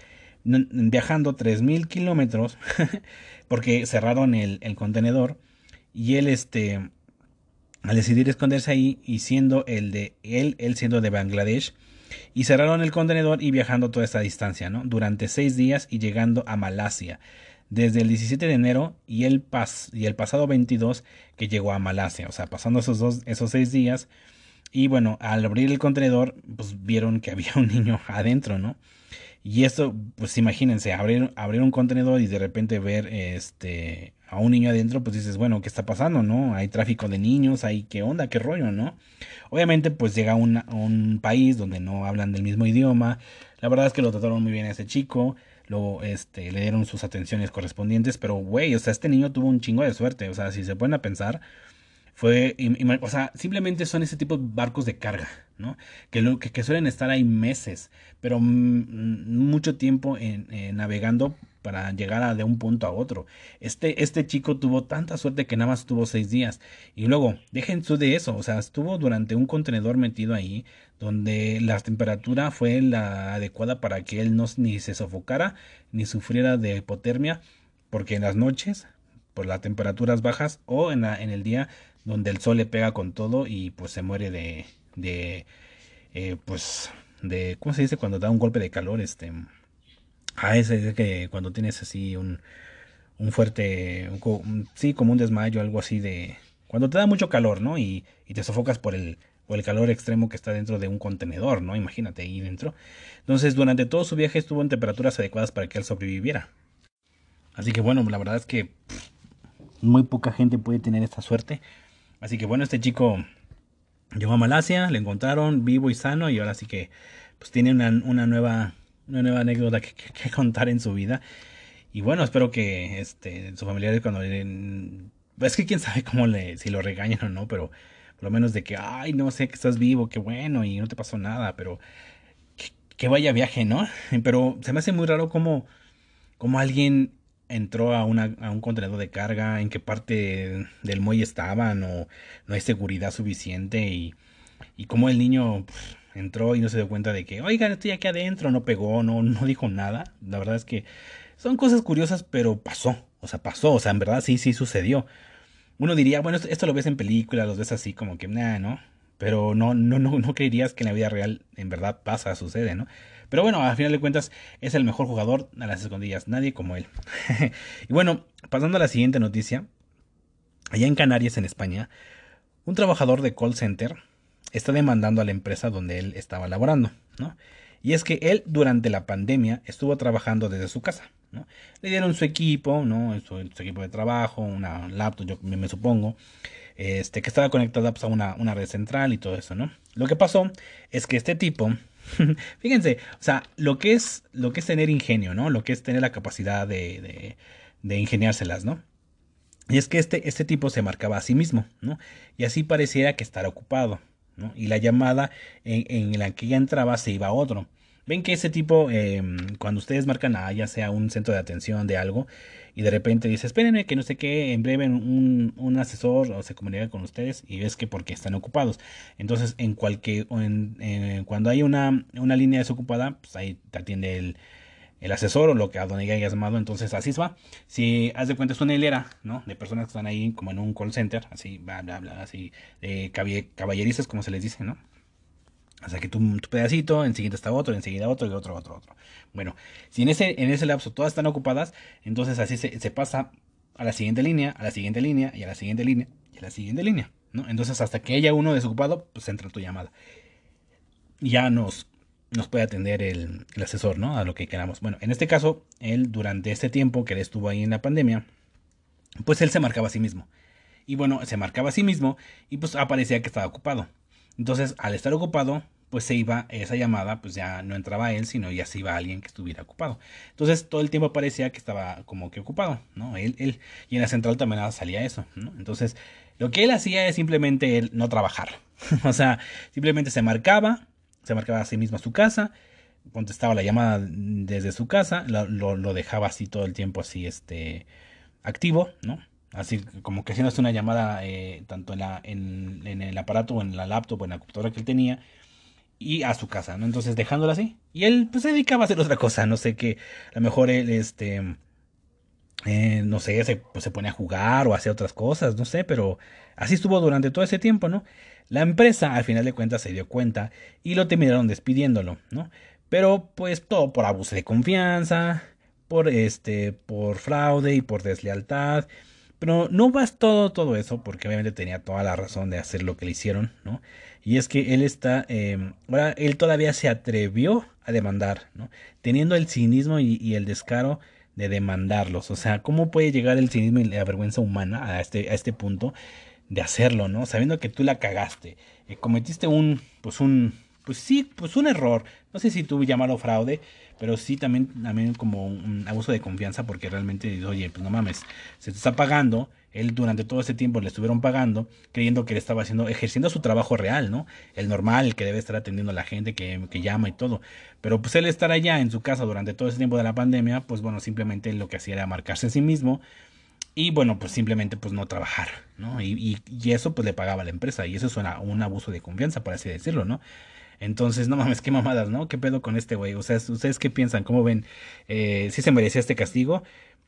Viajando 3.000 kilómetros porque cerraron el, contenedor y él este al decidir esconderse ahí y siendo el de él, él siendo de Bangladesh y cerraron el contenedor y viajando toda esta distancia, ¿no? Durante seis días y llegando a Malasia desde el 17 de enero y el, pas y el pasado 22 que llegó a Malasia, o sea, pasando esos dos, esos seis días y bueno, al abrir el contenedor, pues vieron que había un niño adentro, ¿no? Y esto, pues imagínense, abrir, abrir un contenedor y de repente ver este a un niño adentro, pues dices, bueno, ¿qué está pasando, no? Hay tráfico de niños, hay qué onda, qué rollo, ¿no? Obviamente, pues llega a un, país donde no hablan del mismo idioma. La verdad es que lo trataron muy bien a ese chico, lo, este, le dieron sus atenciones correspondientes, pero güey, o sea, este niño tuvo un chingo de suerte, o sea, si se pueden a pensar, fue, o sea, simplemente son ese tipo de barcos de carga, ¿no? Que, lo, que, suelen estar ahí meses, pero mucho tiempo en, navegando para llegar de un punto a otro. Este, este chico tuvo tanta suerte que nada más estuvo seis días. Y luego, dejen su de eso, o sea, estuvo durante un contenedor metido ahí, donde la temperatura fue la adecuada para que él no ni se sofocara, ni sufriera de hipotermia, porque en las noches, por las temperaturas bajas, o en, la, en el día donde el sol le pega con todo y pues se muere de, de eh, pues, de, ¿cómo se dice? Cuando da un golpe de calor, este, ah, ese es que cuando tienes así un, un fuerte, sí, como un desmayo, algo así de, cuando te da mucho calor, ¿no? Y, y te sofocas por el, por el calor extremo que está dentro de un contenedor, ¿no? Imagínate ahí dentro. Entonces, durante todo su viaje estuvo en temperaturas adecuadas para que él sobreviviera. Así que bueno, la verdad es que muy poca gente puede tener esta suerte. Así que bueno, este chico llegó a Malasia, le encontraron vivo y sano y ahora sí que pues tiene una, nueva una nueva anécdota que, contar en su vida. Y bueno, espero que este su familiares cuando es que quién sabe cómo le si lo regañan o no, pero por lo menos de que ay, no sé que estás vivo, qué bueno y no te pasó nada, pero que, vaya viaje, ¿no? Pero se me hace muy raro como como alguien entró a, una, a un contenedor de carga, en qué parte del muelle estaban o no hay seguridad suficiente y, y el niño entró y no se dio cuenta de que, oigan, estoy aquí adentro, no pegó, no, no dijo nada. La verdad es que son cosas curiosas, pero pasó, o sea, pasó, o sea, en verdad sí, sí sucedió. Uno diría, bueno, esto, lo ves en películas, lo ves así como que, nada, ¿no? Pero no, no, no, no creerías que en la vida real en verdad pasa, sucede, ¿no? Pero bueno, al final de cuentas es el mejor jugador a las escondillas, nadie como él. y bueno, pasando a la siguiente noticia, allá en Canarias, en España, un trabajador de call center está demandando a la empresa donde él estaba laborando, ¿no? Y es que él durante la pandemia estuvo trabajando desde su casa, ¿no? Le dieron su equipo, ¿no? Su, equipo de trabajo, una laptop, yo me, supongo, este, que estaba conectada pues, a una, una red central y todo eso, ¿no? Lo que pasó es que este tipo Fíjense, o sea, lo que es lo que es tener ingenio, ¿no? Lo que es tener la capacidad de, de, ingeniárselas, ¿no? Y es que este, este tipo se marcaba a sí mismo, ¿no? Y así pareciera que estará ocupado, ¿no? Y la llamada en, en la que ya entraba se iba a otro. Ven que ese tipo, em, cuando ustedes marcan a ya sea un centro de atención de algo, y de repente dice, espérenme que no sé qué, en breve un, un asesor se comunica con ustedes y ves que porque están ocupados. Entonces, en cualquier, en, cuando hay una, una línea desocupada, pues ahí te atiende el, el asesor o lo que a donde hayas llamado, entonces así va. Si haz de cuenta es una hilera, ¿no? De personas que están ahí como en un call center, así, bla, bla, bla, así, de caballerizas como se les dice, ¿no? Sea que tu, tu pedacito, enseguida está otro, enseguida otro y otro, otro, otro. Bueno, si en ese, en ese lapso todas están ocupadas, entonces así se, pasa a la siguiente línea, a la siguiente línea, y a la siguiente línea, y a la siguiente línea, ¿no? Entonces hasta que haya uno desocupado, pues entra tu llamada. Ya nos, nos puede atender el, el, asesor, ¿no? A lo que queramos. Bueno, en este caso, él durante este tiempo que él estuvo ahí en la pandemia, pues él se marcaba a sí mismo. Y bueno, se marcaba a sí mismo y pues aparecía que estaba ocupado. Entonces, al estar ocupado, pues se iba esa llamada, pues ya no entraba él, sino ya se iba alguien que estuviera ocupado. Entonces, todo el tiempo parecía que estaba como que ocupado, ¿no? Él, él, y en la central también salía eso, ¿no? Entonces, lo que él hacía es simplemente él no trabajar. o sea, simplemente se marcaba, se marcaba a sí mismo a su casa, contestaba la llamada desde su casa, lo, lo, lo dejaba así todo el tiempo así, este, activo, ¿no? Así como que haciendo una llamada eh, tanto en, la, en, el aparato o en la laptop o en la computadora que él tenía y a su casa, ¿no? Entonces dejándola así. Y él pues se dedicaba a hacer otra cosa, no sé qué, a lo mejor él este... Eh, no sé, se, pues, se pone a jugar o a hacer otras cosas, no sé, pero así estuvo durante todo ese tiempo, ¿no? La empresa al final de cuentas se dio cuenta y lo terminaron despidiéndolo, ¿no? Pero pues todo por abuso de confianza, por este, por fraude y por deslealtad pero no bastó todo eso, porque obviamente tenía toda la razón de hacer lo que le hicieron, ¿no? Y es que él está, eh, ahora él todavía se atrevió a demandar, ¿no? Teniendo el cinismo y, el descaro de demandarlos. O sea, ¿cómo puede llegar el cinismo y la vergüenza humana a este, a este punto de hacerlo, ¿no? Sabiendo que tú la cagaste, eh, cometiste un, pues un, pues sí, pues un error. No sé si tú llamarlo fraude, pero sí también, también como un abuso de confianza porque realmente, oye, pues no mames, se te está pagando, él durante todo ese tiempo le estuvieron pagando, creyendo que le estaba haciendo, ejerciendo su trabajo real, ¿no? El normal, el que debe estar atendiendo a la gente que, que llama y todo. Pero pues él estar allá en su casa durante todo ese tiempo de la pandemia, pues bueno, simplemente lo que hacía era marcarse a sí mismo y bueno, pues simplemente pues no trabajar, ¿no? Y, y, y eso pues le pagaba a la empresa y eso suena un abuso de confianza, por así decirlo, ¿no? Entonces, no mames, qué mamadas, ¿no? ¿Qué pedo con este güey? O sea, ¿ustedes qué piensan? ¿Cómo ven? Eh, ¿Sí se merecía este castigo?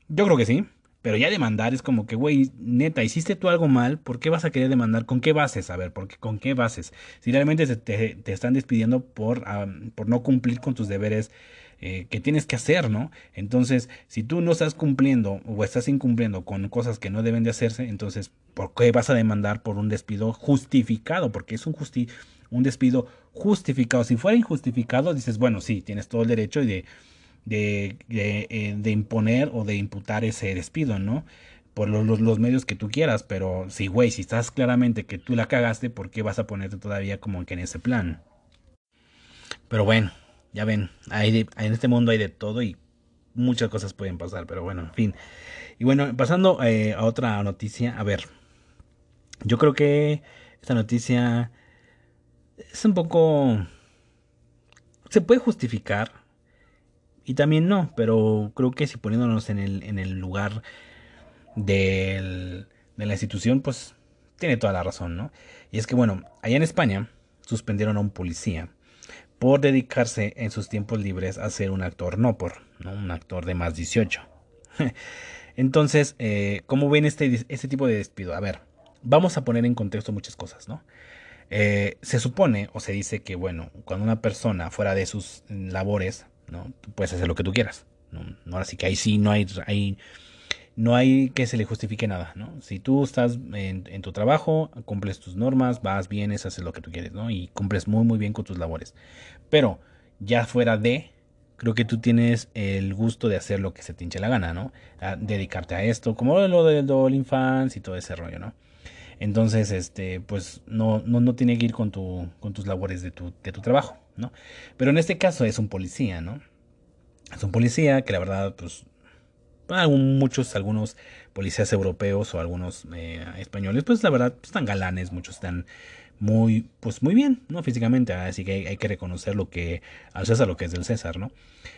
Yo creo que sí. Pero ya demandar es como que, güey, neta, hiciste tú algo mal, ¿por qué vas a querer demandar? ¿Con qué bases? A ver, ¿por qué, ¿con qué bases? Si realmente te, te están despidiendo por, por no cumplir con tus deberes eh, que tienes que hacer, ¿no? Entonces, si tú no estás cumpliendo o estás incumpliendo con cosas que no deben de hacerse, entonces, ¿por qué vas a demandar por un despido justificado? Porque es un justi un despido justificado. Si fuera injustificado, dices, bueno, sí, tienes todo el derecho de, de, de, eh, de imponer o de imputar ese despido, ¿no? Por los, los, medios que tú quieras, pero sí, güey, si estás claramente que tú la cagaste, ¿por qué vas a ponerte todavía como que en ese plan? Pero bueno, ya ven, en este mundo hay de todo y muchas cosas pueden pasar, pero bueno, en fin. Y bueno, pasando eh, a otra noticia, a ver, yo creo que esta noticia es un poco... Se puede justificar y también no, pero creo que si poniéndonos en el, en el lugar de la institución, pues tiene toda la razón, ¿no? Y es que, bueno, allá en España suspendieron a un policía por dedicarse en sus tiempos libres a ser un actor no por, ¿no? Un actor de más 18. Entonces, eh, ¿cómo ven este, este tipo de despido? A ver, vamos a poner en contexto muchas cosas, ¿no? Eh, se supone o se dice que, bueno, cuando una persona fuera de sus labores, ¿no? Puedes hacer lo que tú quieras, ¿no? Ahora sí que ahí sí no hay, hay no hay que se le justifique nada, ¿no? Si tú estás en, tu trabajo, cumples tus normas, vas, vienes, haces lo que tú quieres, ¿no? Y cumples muy, muy bien con tus labores. Pero ya fuera de, creo que tú tienes el gusto de hacer lo que se te hinche la gana, ¿no? dedicarte a esto, como lo del OnlyFans y todo ese rollo, ¿no? Entonces, este, pues no, no, no tiene que ir con, tu, con tus labores de tu, de tu trabajo, ¿no? Pero en este caso es un policía, ¿no? Es un policía que la verdad, pues muchos, algunos policías europeos o algunos eh, españoles, pues la verdad están galanes, muchos están muy, pues muy bien, ¿no? Físicamente, así que hay, que reconocer lo que al César lo que es del César, ¿no?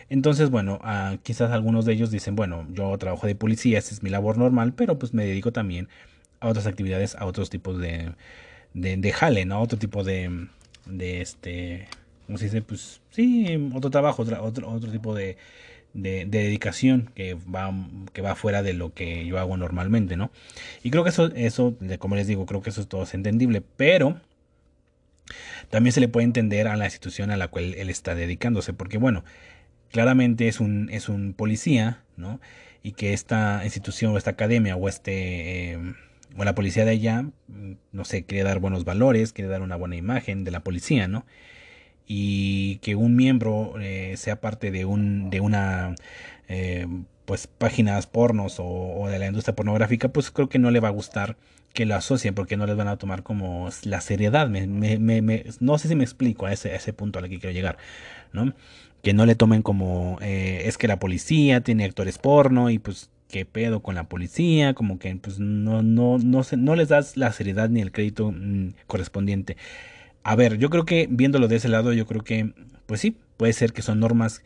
Entonces, bueno, ah, quizás algunos de ellos dicen, bueno, yo trabajo de policía, esta es mi labor normal, pero pues me dedico también a otras actividades, a otros tipos de, de, de jale, ¿no? Otro tipo de, de este, ¿cómo se dice? Pues sí, otro trabajo, otro, otro, otro tipo de, de, dedicación que va, que va fuera de lo que yo hago normalmente, ¿no? Y creo que eso, eso, como les digo, creo que eso es todo entendible, pero también se le puede entender a la institución a la cual él está dedicándose, porque bueno, claramente es un, es un policía, ¿no? Y que esta institución o esta academia o este... Eh, o la policía de allá, no sé, quiere dar buenos valores, quiere dar una buena imagen de la policía, ¿no? y que un miembro eh, sea parte de un de una eh, pues páginas pornos o, de la industria pornográfica pues creo que no le va a gustar que lo asocien porque no les van a tomar como la seriedad no sé si me explico a ese, a ese punto al que quiero llegar no que no le tomen como eh, es que la policía tiene actores porno y pues qué pedo con la policía, como que pues no, no, no, se, no les das la seriedad ni el crédito mm, correspondiente. A ver, yo creo que viéndolo de ese lado, yo creo que, pues sí, puede ser que son normas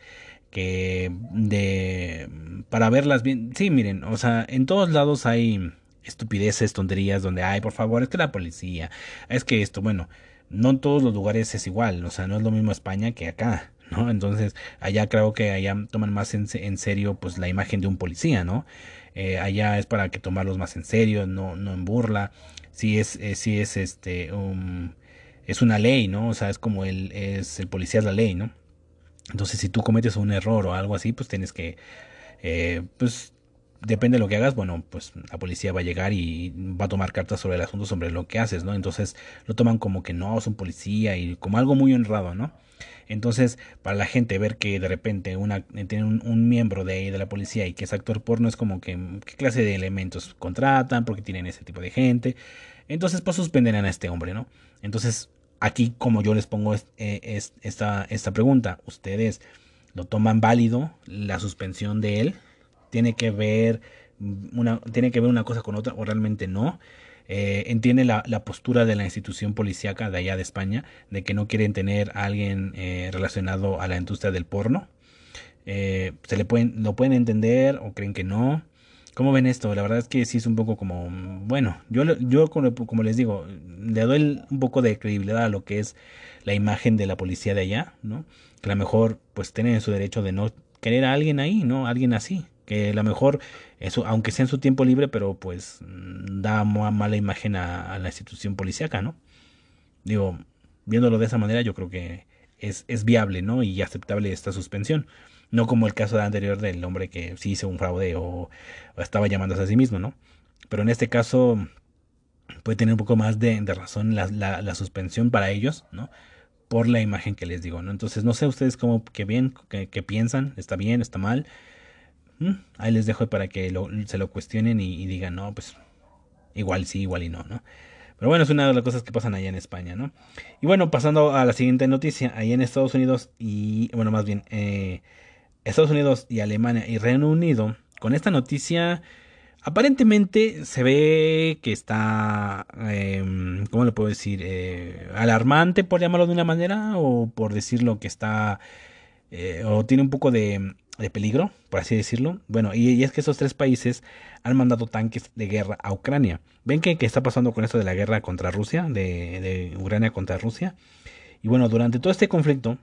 que de para verlas bien. Sí, miren, o sea, en todos lados hay estupideces, tonterías donde, ay, por favor, es que la policía, es que esto, bueno, no en todos los lugares es igual, o sea, no es lo mismo España que acá, ¿no? Entonces, allá creo que allá toman más en, serio, pues, la imagen de un policía, ¿no? Eh, allá es para que tomarlos más en serio, no, no en burla. Si es, eh, si es este, un es una ley, ¿no? O sea, es como el, es el policía es la ley, ¿no? Entonces, si tú cometes un error o algo así, pues tienes que, eh, pues, depende de lo que hagas, bueno, pues la policía va a llegar y va a tomar cartas sobre el asunto, sobre lo que haces, ¿no? Entonces, lo toman como que no, es un policía y como algo muy honrado, ¿no? Entonces, para la gente ver que de repente una, tiene un, miembro de de la policía y que es actor porno, es como que qué clase de elementos contratan, porque tienen ese tipo de gente. Entonces, pues suspenden a este hombre, ¿no? Entonces, aquí como yo les pongo eh, esta, esta pregunta, ¿ustedes lo toman válido la suspensión de él? ¿Tiene que ver una, tiene que ver una cosa con otra o realmente no? Eh, entiende la, postura de la institución policíaca de allá de España de que no quieren tener a alguien eh, relacionado a la industria del porno. se le pueden, lo pueden entender o creen que no. ¿Cómo ven esto? La verdad es que sí es un poco como, bueno, yo, yo como, les digo, le doy un poco de credibilidad a lo que es la imagen de la policía de allá, ¿no? Que a lo mejor pues tienen su derecho de no querer a alguien ahí, ¿no? Alguien así, que a lo mejor, eso, aunque sea en su tiempo libre, pero pues da mala imagen a, la institución policíaca, ¿no? Digo, viéndolo de esa manera, yo creo que es, viable, ¿no? Y aceptable esta suspensión. No como el caso anterior del hombre que sí hizo un fraude o, estaba llamándose a sí mismo, ¿no? Pero en este caso puede tener un poco más de, razón la, suspensión para ellos, ¿no? Por la imagen que les digo, ¿no? Entonces, no sé ustedes cómo, qué bien, qué, piensan, está bien, está mal. Mm, ahí les dejo para que se lo cuestionen y, digan, no, pues igual sí, igual y no, ¿no? Pero bueno, es una de las cosas que pasan allá en España, ¿no? Y bueno, pasando a la siguiente noticia, ahí en Estados Unidos y, bueno, más bien, eh, Estados Unidos y Alemania y Reino Unido, con esta noticia aparentemente se ve que está, eh, ¿cómo le puedo decir? Eh, alarmante, por llamarlo de una manera, o por decirlo que está, eh, o tiene un poco de, de peligro, por así decirlo. Bueno, y, es que esos tres países han mandado tanques de guerra a Ucrania. ¿Ven qué, está pasando con esto de la guerra contra Rusia, de, de Ucrania contra Rusia? Y bueno, durante todo este conflicto,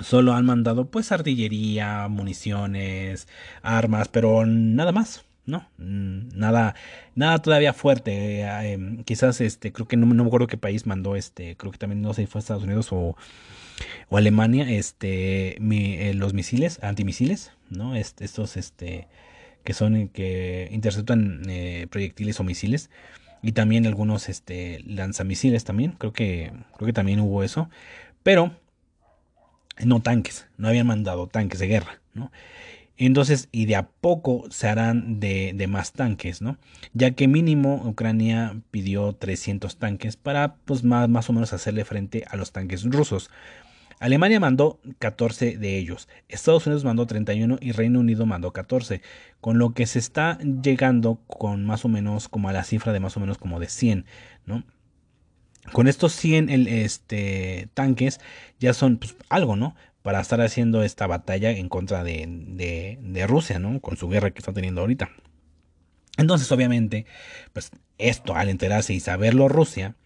solo han mandado pues artillería, municiones, armas, pero nada más. No, mm, nada, nada todavía fuerte. Eh, em, quizás, este, creo que no, no, me acuerdo qué país mandó, este, creo que también no sé si fue Estados Unidos o, o Alemania, este, eh, los misiles, antimisiles, ¿no? Este, estos, este, que son, que interceptan eh, proyectiles o misiles y también algunos, este, lanzamisiles también. Creo que, creo que también hubo eso, pero no tanques, no habían mandado tanques de guerra, ¿no? Entonces, y de a poco se harán de, más tanques, ¿no? Ya que mínimo Ucrania pidió 300 tanques para, pues, más, más o menos hacerle frente a los tanques rusos. Alemania mandó 14 de ellos, Estados Unidos mandó 31 y Reino Unido mandó 14, con lo que se está llegando con más o menos como a la cifra de más o menos como de 100, ¿no? Con estos 100 este, tanques ya son pues, algo, ¿no? para estar haciendo esta batalla en contra de, de, Rusia, ¿no? Con su guerra que está teniendo ahorita. Entonces, obviamente, pues esto, al enterarse y saberlo Rusia,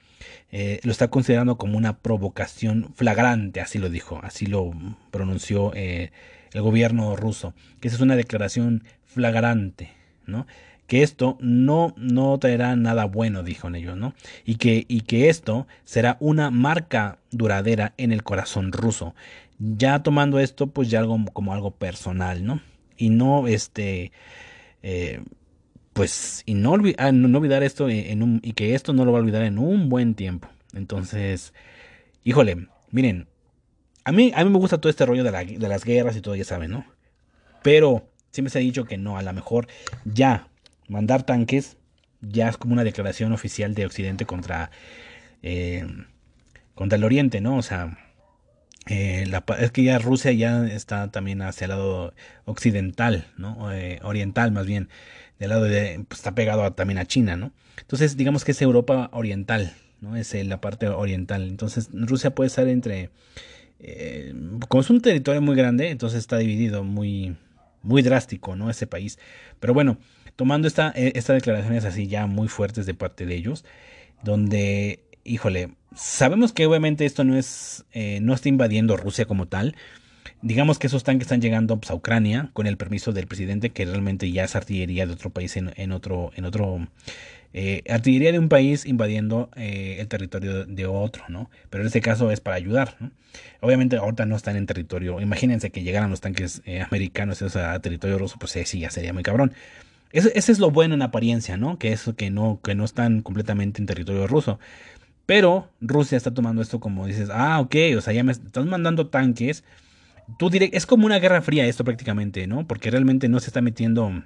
eh, lo está considerando como una provocación flagrante, así lo dijo, así lo pronunció eh, el gobierno ruso, que esa es una declaración flagrante, ¿no? Que esto no, no traerá nada bueno, dijo ellos, ¿no? Y que, y que esto será una marca duradera en el corazón ruso ya tomando esto pues ya algo como algo personal, ¿no? Y no este eh, pues y no, ah, olvidar esto en un y que esto no lo va a olvidar en un buen tiempo. Entonces, híjole, miren, a mí a mí me gusta todo este rollo de, de las guerras y todo, ya saben, ¿no? Pero siempre se ha dicho que no, a lo mejor ya mandar tanques ya es como una declaración oficial de Occidente contra eh, contra el Oriente, ¿no? O sea, eh, es que ya Rusia ya está también hacia el lado occidental, ¿no? Eh, oriental más bien, del lado de, pues, está pegado también a China, ¿no? Entonces digamos que es Europa oriental, ¿no? Es eh, la parte oriental. Entonces Rusia puede estar entre, como es un territorio muy grande, entonces está dividido muy, muy drástico, ¿no? Ese país. Pero bueno, tomando esta, estas declaraciones así ya muy fuertes de parte de ellos, donde, híjole, sabemos que obviamente esto no es eh, no está invadiendo Rusia como tal. Digamos que esos tanques están llegando pues, a Ucrania con el permiso del presidente, que realmente ya es artillería de otro país en, otro, en otro eh, artillería de un país invadiendo eh, el territorio de otro, ¿no? Pero en este caso es para ayudar, ¿no? Obviamente ahorita no están en territorio. Imagínense que llegaran los tanques americanos a territorio ruso, pues sí, ya sería muy cabrón. Ese, ese, es lo bueno en apariencia, ¿no? Que eso que no, que no están completamente en territorio ruso. Pero Rusia está tomando esto como dices, ah, ok, o sea, ya me estás mandando tanques. Tú es como una guerra fría esto prácticamente, ¿no? Porque realmente no se está metiendo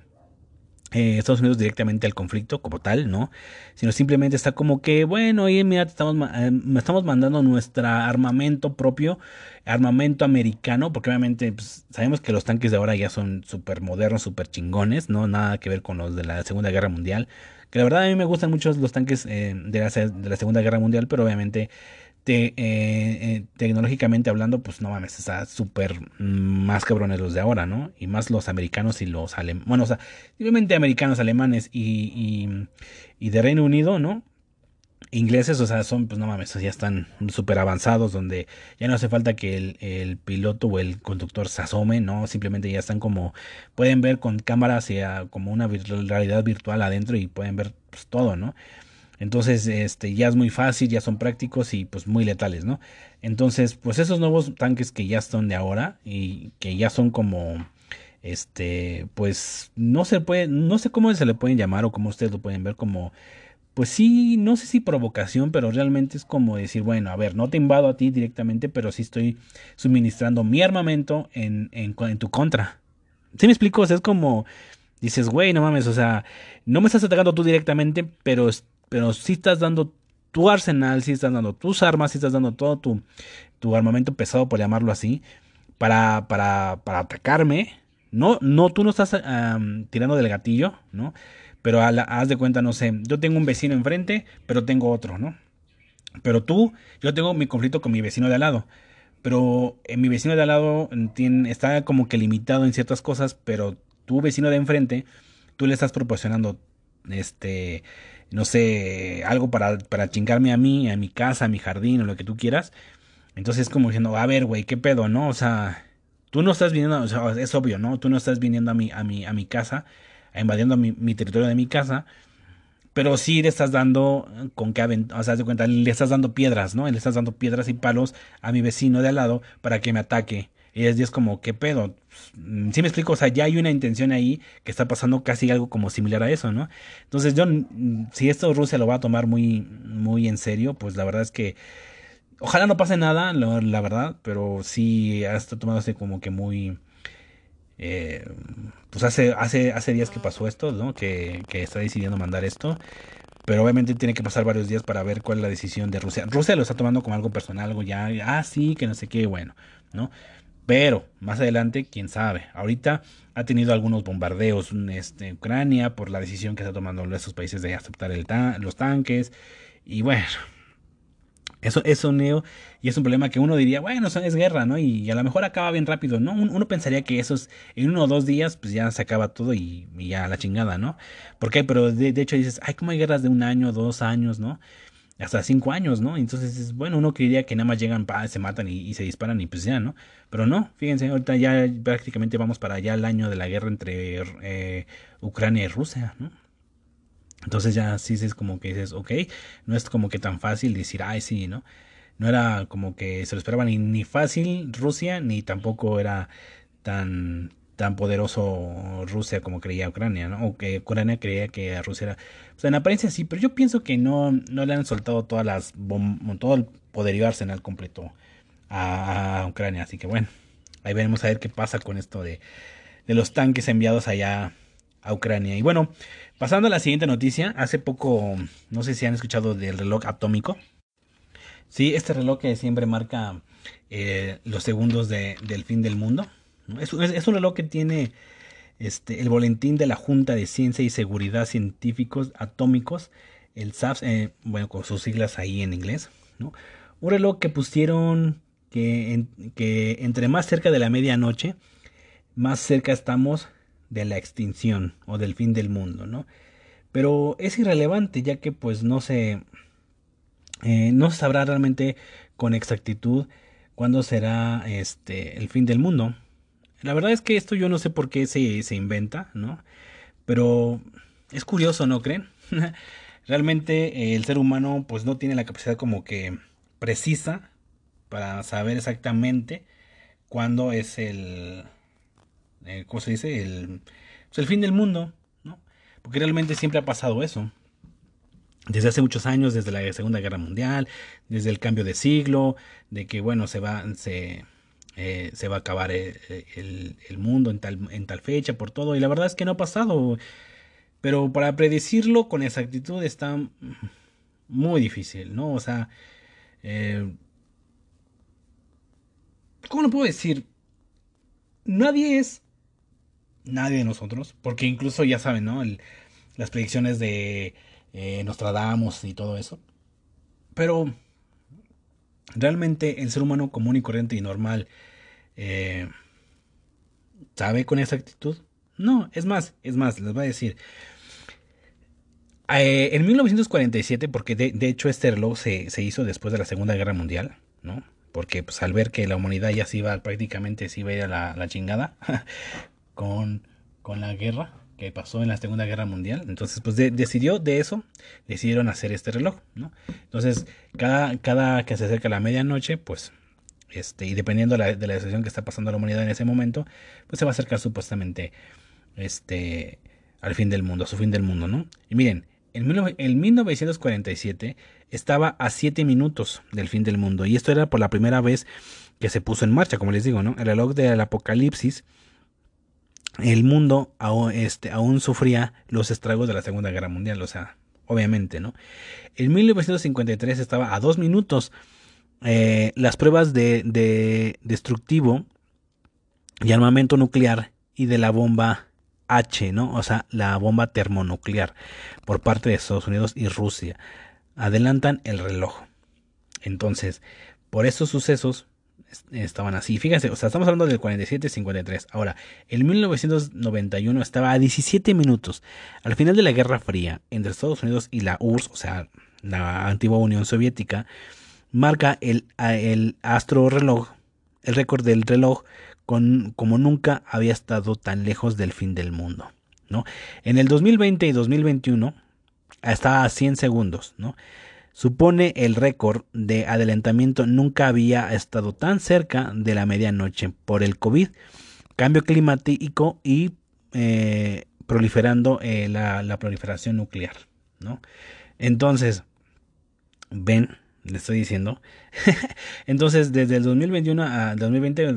eh, Estados Unidos directamente al conflicto como tal, ¿no? Sino simplemente está como que, bueno, oye, mira, estamos, eh, estamos mandando nuestro armamento propio, armamento americano, porque obviamente pues, sabemos que los tanques de ahora ya son súper modernos, súper chingones, ¿no? Nada que ver con los de la Segunda Guerra Mundial. Que la verdad a mí me gustan mucho los tanques eh, de, la, de, la, Segunda Guerra Mundial, pero obviamente te, eh, eh, tecnológicamente hablando, pues no mames, está súper más cabrones los de ahora, ¿no? Y más los americanos y los alemanes. Bueno, o sea, obviamente americanos, alemanes y, y, y de Reino Unido, ¿no? ingleses, o sea, son, pues no mames, ya están súper avanzados, donde ya no hace falta que el, el, piloto o el conductor se asome, ¿no? Simplemente ya están como, pueden ver con cámaras y como una realidad virtual adentro y pueden ver pues, todo, ¿no? Entonces, este, ya es muy fácil, ya son prácticos y pues muy letales, ¿no? Entonces, pues esos nuevos tanques que ya están de ahora y que ya son como, este, pues no se puede, no sé cómo se le pueden llamar o cómo ustedes lo pueden ver como pues sí, no sé si provocación, pero realmente es como decir, bueno, a ver, no te invado a ti directamente, pero sí estoy suministrando mi armamento en, en, tu contra. ¿Sí me explico? Es como, dices, güey, no mames, o sea, no me estás atacando tú directamente, pero, pero sí estás dando tu arsenal, sí estás dando tus armas, sí estás dando todo tu, tu armamento pesado, por llamarlo así, para, para, para atacarme. No, no, tú no estás tirando del gatillo, ¿no? Pero haz de cuenta, no sé, yo tengo un vecino enfrente, pero tengo otro, ¿no? Pero tú, yo tengo mi conflicto con mi vecino de al lado. pero en mi vecino de al lado tiene, está como que limitado en ciertas cosas, pero tu vecino de enfrente, tú le estás proporcionando, este, no sé, algo para, para chingarme a mí, a mi casa, a mi jardín o lo que tú quieras. Entonces es como diciendo, a ver, güey, ¿qué pedo, no? O sea, tú no estás viniendo, o sea, es obvio, ¿no? Tú no estás viniendo a mi, a mi, a mi casa, invadiendo mi, territorio de mi casa pero sí le estás dando con qué o sea, de cuenta, le estás dando piedras, ¿no? Le estás dando piedras y palos a mi vecino de al lado para que me ataque. Y es, como, ¿qué pedo? Mm, sí me explico, o sea, ya hay una intención ahí que está pasando casi algo como similar a eso, ¿no? Entonces yo, mm, si esto Rusia lo va a tomar muy, muy en serio, pues la verdad es que ojalá no pase nada, la, verdad, pero sí está tomando así como que muy... Eh, pues hace, hace, hace días que pasó esto, ¿no? Que, que está decidiendo mandar esto. Pero obviamente tiene que pasar varios días para ver cuál es la decisión de Rusia. Rusia lo está tomando como algo personal, algo ya, ah, sí, que no sé qué, bueno, ¿no? Pero más adelante, quién sabe. Ahorita ha tenido algunos bombardeos en este, Ucrania por la decisión que está tomando esos países de aceptar los tanques. Y bueno, eso, eso, Neo, y es un problema que uno diría, bueno, es guerra, ¿no? Y, a lo mejor acaba bien rápido, ¿no? Uno, pensaría que esos, en uno o dos días, pues ya se acaba todo y, ya la chingada, ¿no? Porque, pero de, hecho dices, ay, como hay guerras de un año, dos años, ¿no? Hasta cinco años, ¿no? Entonces, bueno, uno creería que nada más llegan, se matan y, se disparan y pues ya, ¿no? Pero no, fíjense, ahorita ya prácticamente vamos para allá el año de la guerra entre eh, Ucrania y Rusia, ¿no? Entonces ya sí es como que dices, ok, no es como que tan fácil decir, ay, sí, ¿no? No era como que se lo esperaba ni, ni fácil Rusia, ni tampoco era tan, tan poderoso Rusia como creía Ucrania, ¿no? O que Ucrania creía que Rusia era... O sea, en apariencia sí, pero yo pienso que no, no le han soltado todas las todo el poderío arsenal completo a, Ucrania. Así que bueno, ahí veremos a ver qué pasa con esto de, de los tanques enviados allá a Ucrania. Y bueno, pasando a la siguiente noticia, hace poco, no sé si han escuchado del reloj atómico. Sí, este reloj que siempre marca eh, los segundos del fin del mundo. Es, un reloj que tiene este, el boletín de la Junta de Ciencia y Seguridad Científicos Atómicos, el SAFS, eh, bueno, con sus siglas ahí en inglés. Un reloj que pusieron que, que entre más cerca de la medianoche, más cerca estamos de la extinción o del fin del mundo, ¿no? Pero es irrelevante ya que pues no se eh, no sabrá realmente con exactitud cuándo será este el fin del mundo. La verdad es que esto yo no sé por qué se, se inventa, ¿no? Pero es curioso, ¿no creen? realmente eh, el ser humano pues no tiene la capacidad como que precisa para saber exactamente cuándo es el eh, ¿cómo se dice? El, pues, el fin del mundo, ¿no? Porque realmente siempre ha pasado eso. Desde hace muchos años, desde la Segunda Guerra Mundial, desde el cambio de siglo, de que, bueno, se va, se, eh, se va a acabar eh, el, el, mundo en tal, en tal fecha, por todo. Y la verdad es que no ha pasado. Pero para predecirlo con exactitud está muy difícil, ¿no? O sea, eh, ¿cómo lo puedo decir? Nadie es nadie de nosotros, porque incluso ya saben, ¿no? las predicciones de eh, Nostradamus y todo eso. Pero realmente el ser humano común y corriente y normal eh, sabe con esa actitud. No, es más, es más, les voy a decir. Eh, en 1947, porque de, de hecho este reloj se, se, hizo después de la Segunda Guerra Mundial, ¿no? Porque pues al ver que la humanidad ya se iba prácticamente se iba a ir a la, la chingada, con, con la guerra que pasó en la Segunda Guerra Mundial. Entonces, pues decidió de eso, decidieron hacer este reloj, ¿no? Entonces, cada, cada que se acerca la medianoche, pues, este, y dependiendo de la, de la decisión que está pasando la humanidad en ese momento, pues se va a acercar supuestamente, este, al fin del mundo, a su fin del mundo, ¿no? Y miren, en, en 1947 estaba a 7 minutos del fin del mundo, y esto era por la primera vez que se puso en marcha, como les digo, ¿no? El reloj del apocalipsis el mundo aún, este, aún sufría los estragos de la Segunda Guerra Mundial, o sea, obviamente, ¿no? En 1953 estaba a dos minutos eh, las pruebas de, de destructivo y armamento nuclear y de la bomba H, ¿no? O sea, la bomba termonuclear por parte de Estados Unidos y Rusia. Adelantan el reloj. Entonces, por estos sucesos estaban así. Fíjense, o sea, estamos hablando del 47-53. Ahora, el 1991 estaba a 17 minutos. Al final de la Guerra Fría, entre Estados Unidos y la URSS, o sea, la antigua Unión Soviética, marca el, el astro reloj, el récord del reloj, con, como nunca había estado tan lejos del fin del mundo. ¿no? En el 2020 y 2021 estaba a 100 segundos. ¿no? Supone el récord de adelantamiento nunca había estado tan cerca de la medianoche por el COVID, cambio climático y eh, proliferando eh, la, proliferación nuclear. ¿no? Entonces, ven le estoy diciendo. Entonces, desde el 2021 a 2020,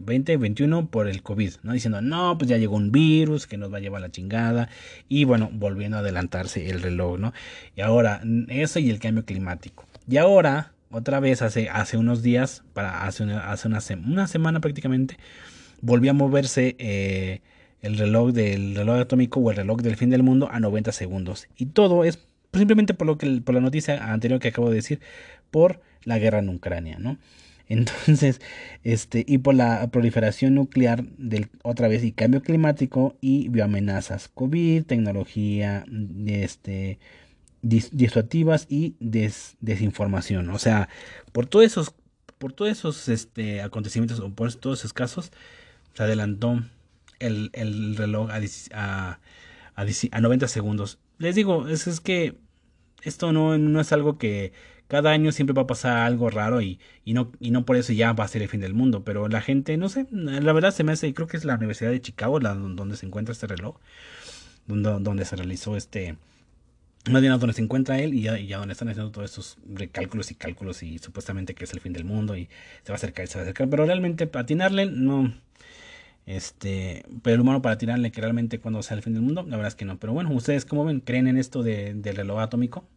2021 por el COVID, ¿no? Diciendo, no, pues ya llegó un virus que nos va a llevar la chingada. Y bueno, volviendo a adelantarse el reloj, ¿no? Y ahora, eso y el cambio climático. Y ahora, otra vez, hace, hace unos días, para hace una, hace una, semana prácticamente, volvió a moverse eh, el reloj del reloj atómico o el reloj del fin del mundo a 90 segundos. Y todo es simplemente por lo que por la noticia anterior que acabo de decir, por la guerra en Ucrania, ¿no? Entonces, este, y por la proliferación nuclear del otra vez y cambio climático y bioamenazas, COVID, tecnología, este, y desinformación. O sea, por todos esos, por todos esos este, acontecimientos o por todos esos casos, se adelantó el, el reloj a, a, a, 90 segundos. Les digo, es, es que esto no, no es algo que cada año siempre va a pasar algo raro y, y, no, y no por eso ya va a ser el fin del mundo. Pero la gente, no sé, la verdad se me hace, creo que es la Universidad de Chicago la, donde se encuentra este reloj, donde, se realizó este, más bien donde se encuentra él y ya, y ya donde están haciendo todos estos recálculos y cálculos y supuestamente que es el fin del mundo y se va a acercar y se va a acercar. Pero realmente patinarle no... Este, pero el humano para tirarle que realmente cuando sea el fin del mundo, la verdad es que no. Pero bueno, ustedes como ven, creen en esto de, del reloj atómico.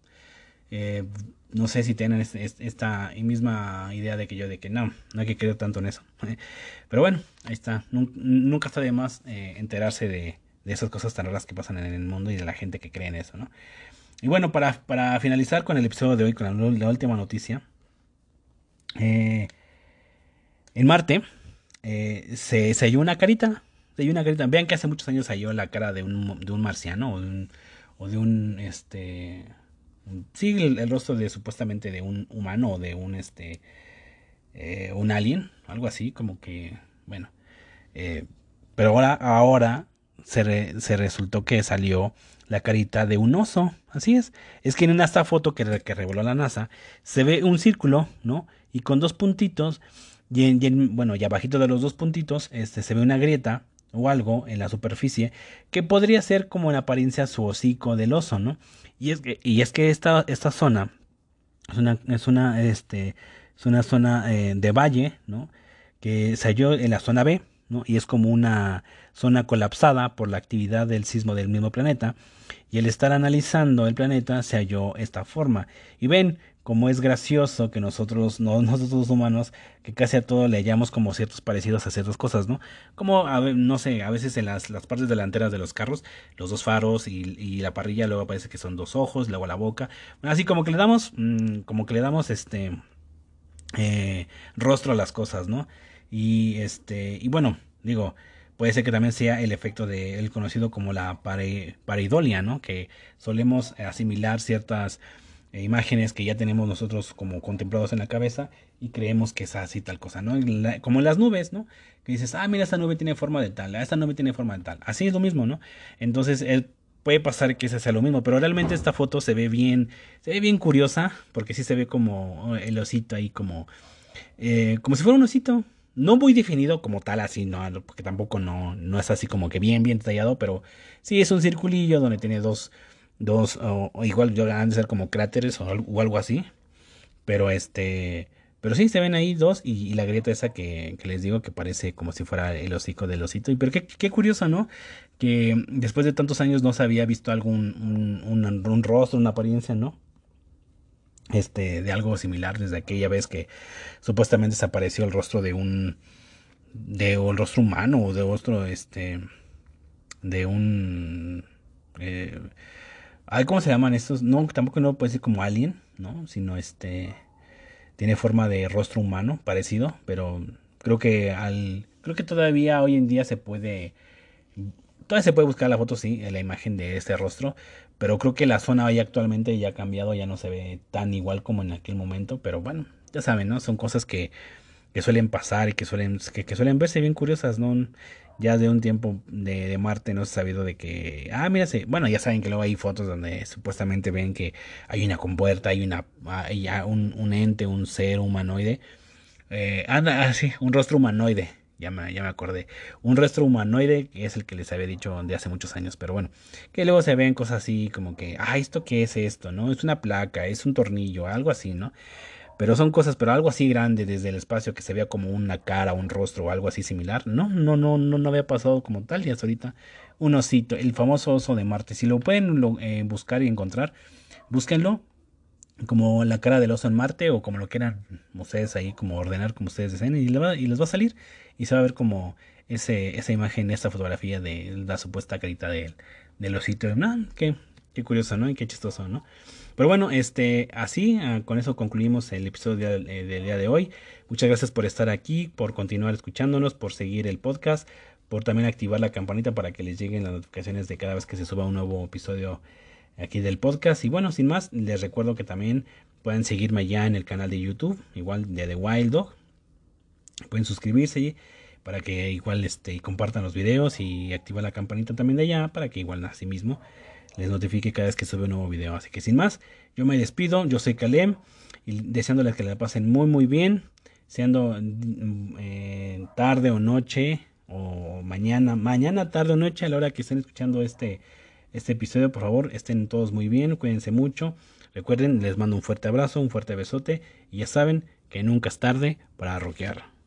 Eh, no sé si tienen esta misma idea de que yo, de que no, no hay que creer tanto en eso. Pero bueno, ahí está. Nunca está de más eh, enterarse de, esas cosas tan raras que pasan en el mundo y de la gente que cree en eso. Y bueno, para, para finalizar con el episodio de hoy, con la, última noticia. Eh, en Marte se, se halló una carita. Se halló una carita. Vean que hace muchos años se halló la cara de un, de un marciano o de un, o de un este sí el, rostro de supuestamente de un humano o de un este eh, un alien algo así como que bueno eh, pero ahora ahora se, se, resultó que salió la carita de un oso así es es que en esta foto que, que reveló la NASA se ve un círculo no y con dos puntitos y, en, bueno abajito de los dos puntitos este se ve una grieta o algo en la superficie que podría ser como en apariencia su hocico del oso, ¿no? Y es que, y es que esta, esta zona es una, es una, este, es una zona eh, de valle, ¿no? Que se halló en la zona B, ¿no? Y es como una zona colapsada por la actividad del sismo del mismo planeta. Y al estar analizando el planeta se halló esta forma. Y ven, como es gracioso que nosotros, no, nosotros humanos, que casi a todo le hallamos como ciertos parecidos a ciertas cosas, ¿no? Como, no sé, a veces en las, las, partes delanteras de los carros, los dos faros y, y, la parrilla, luego parece que son dos ojos, luego la boca, así como que le damos, mm, como que le damos este eh, rostro a las cosas, ¿no? Y este, y bueno, digo, puede ser que también sea el efecto de el conocido como la pareidolia, ¿no? Que solemos asimilar ciertas eh, imágenes que ya tenemos nosotros como contemplados en la cabeza y creemos que es así tal cosa, ¿no? como en las nubes, ¿no? Que dices, ah, mira, esta nube tiene forma de tal, ah, esta nube tiene forma de tal. Así es lo mismo, ¿no? Entonces, puede pasar que ese sea lo mismo, pero realmente esta foto se ve bien, se ve bien curiosa, porque sí se ve como oh, el osito ahí como, eh, como si fuera un osito. No muy definido como tal así, no, porque tampoco no, no es así como que bien, bien detallado, pero sí es un circulillo donde tiene dos, dos, o, igual yo han de ser como cráteres o, algo así, pero este, pero sí se ven ahí dos y, la grieta esa que, les digo que parece como si fuera el hocico del osito. Y pero qué, qué curioso, ¿no? Que después de tantos años no se había visto algún un, rostro, una apariencia, ¿no? Este, de algo similar desde aquella vez que supuestamente desapareció el rostro de un de un rostro humano o de otro este de un eh, ¿Cómo se llaman estos? No, tampoco no puede ser como alien, ¿no? Sino este. tiene forma de rostro humano, parecido, pero creo que al creo que todavía hoy en día se puede todavía se puede buscar la foto sí, la imagen de este rostro, pero creo que la zona ahí actualmente ya ha cambiado, ya no se ve tan igual como en aquel momento, pero bueno, ya saben, ¿no? Son cosas que, que suelen pasar y que suelen que, que suelen verse bien curiosas, ¿no? ya de un tiempo de, Marte no se ha sabido de que, ah, mira, bueno, ya saben que luego hay fotos donde supuestamente ven que hay una compuerta, hay una, un, un ente, un ser humanoide, eh, anda, ah, sí, un rostro humanoide, ya me, ya me acordé, un rostro humanoide que es el que les había dicho de hace muchos años, pero bueno, que luego se ven cosas así como que, ah, ¿esto qué es esto? ¿No? Es una placa, es un tornillo, algo así, ¿no? Pero son cosas, pero algo así grande desde el espacio que se vea como una cara, un rostro o algo así similar. No, no, no, no, no había pasado como tal. Y hasta ahorita un osito, el famoso oso de Marte. Si lo pueden eh, buscar y encontrar, búsquenlo como la cara del oso en Marte o como lo quieran ustedes ahí como ordenar como ustedes deseen y, les va, y les va a salir y se va a ver como ese, esa imagen, esta fotografía de la supuesta carita del, del osito. No, qué, qué curioso, ¿no? Y qué chistoso, ¿no? Pero bueno, este, así, ah, con eso concluimos el episodio del, eh, del, día de hoy. Muchas gracias por estar aquí, por continuar escuchándonos, por seguir el podcast, por también activar la campanita para que les lleguen las notificaciones de cada vez que se suba un nuevo episodio aquí del podcast. Y bueno, sin más, les recuerdo que también pueden seguirme ya en el canal de YouTube, igual de The Wild Dog. Pueden suscribirse para que igual este, compartan los videos y activar la campanita también de allá para que igual así mismo les notifique cada vez que sube un nuevo video. Así que sin más, yo me despido. Yo soy Kalem y deseándoles que la pasen muy muy bien, siendo eh, tarde o noche o mañana, mañana tarde o noche a la hora que estén escuchando este este episodio, por favor, estén todos muy bien, cuídense mucho. Recuerden, les mando un fuerte abrazo, un fuerte besote y ya saben que nunca es tarde para rockear.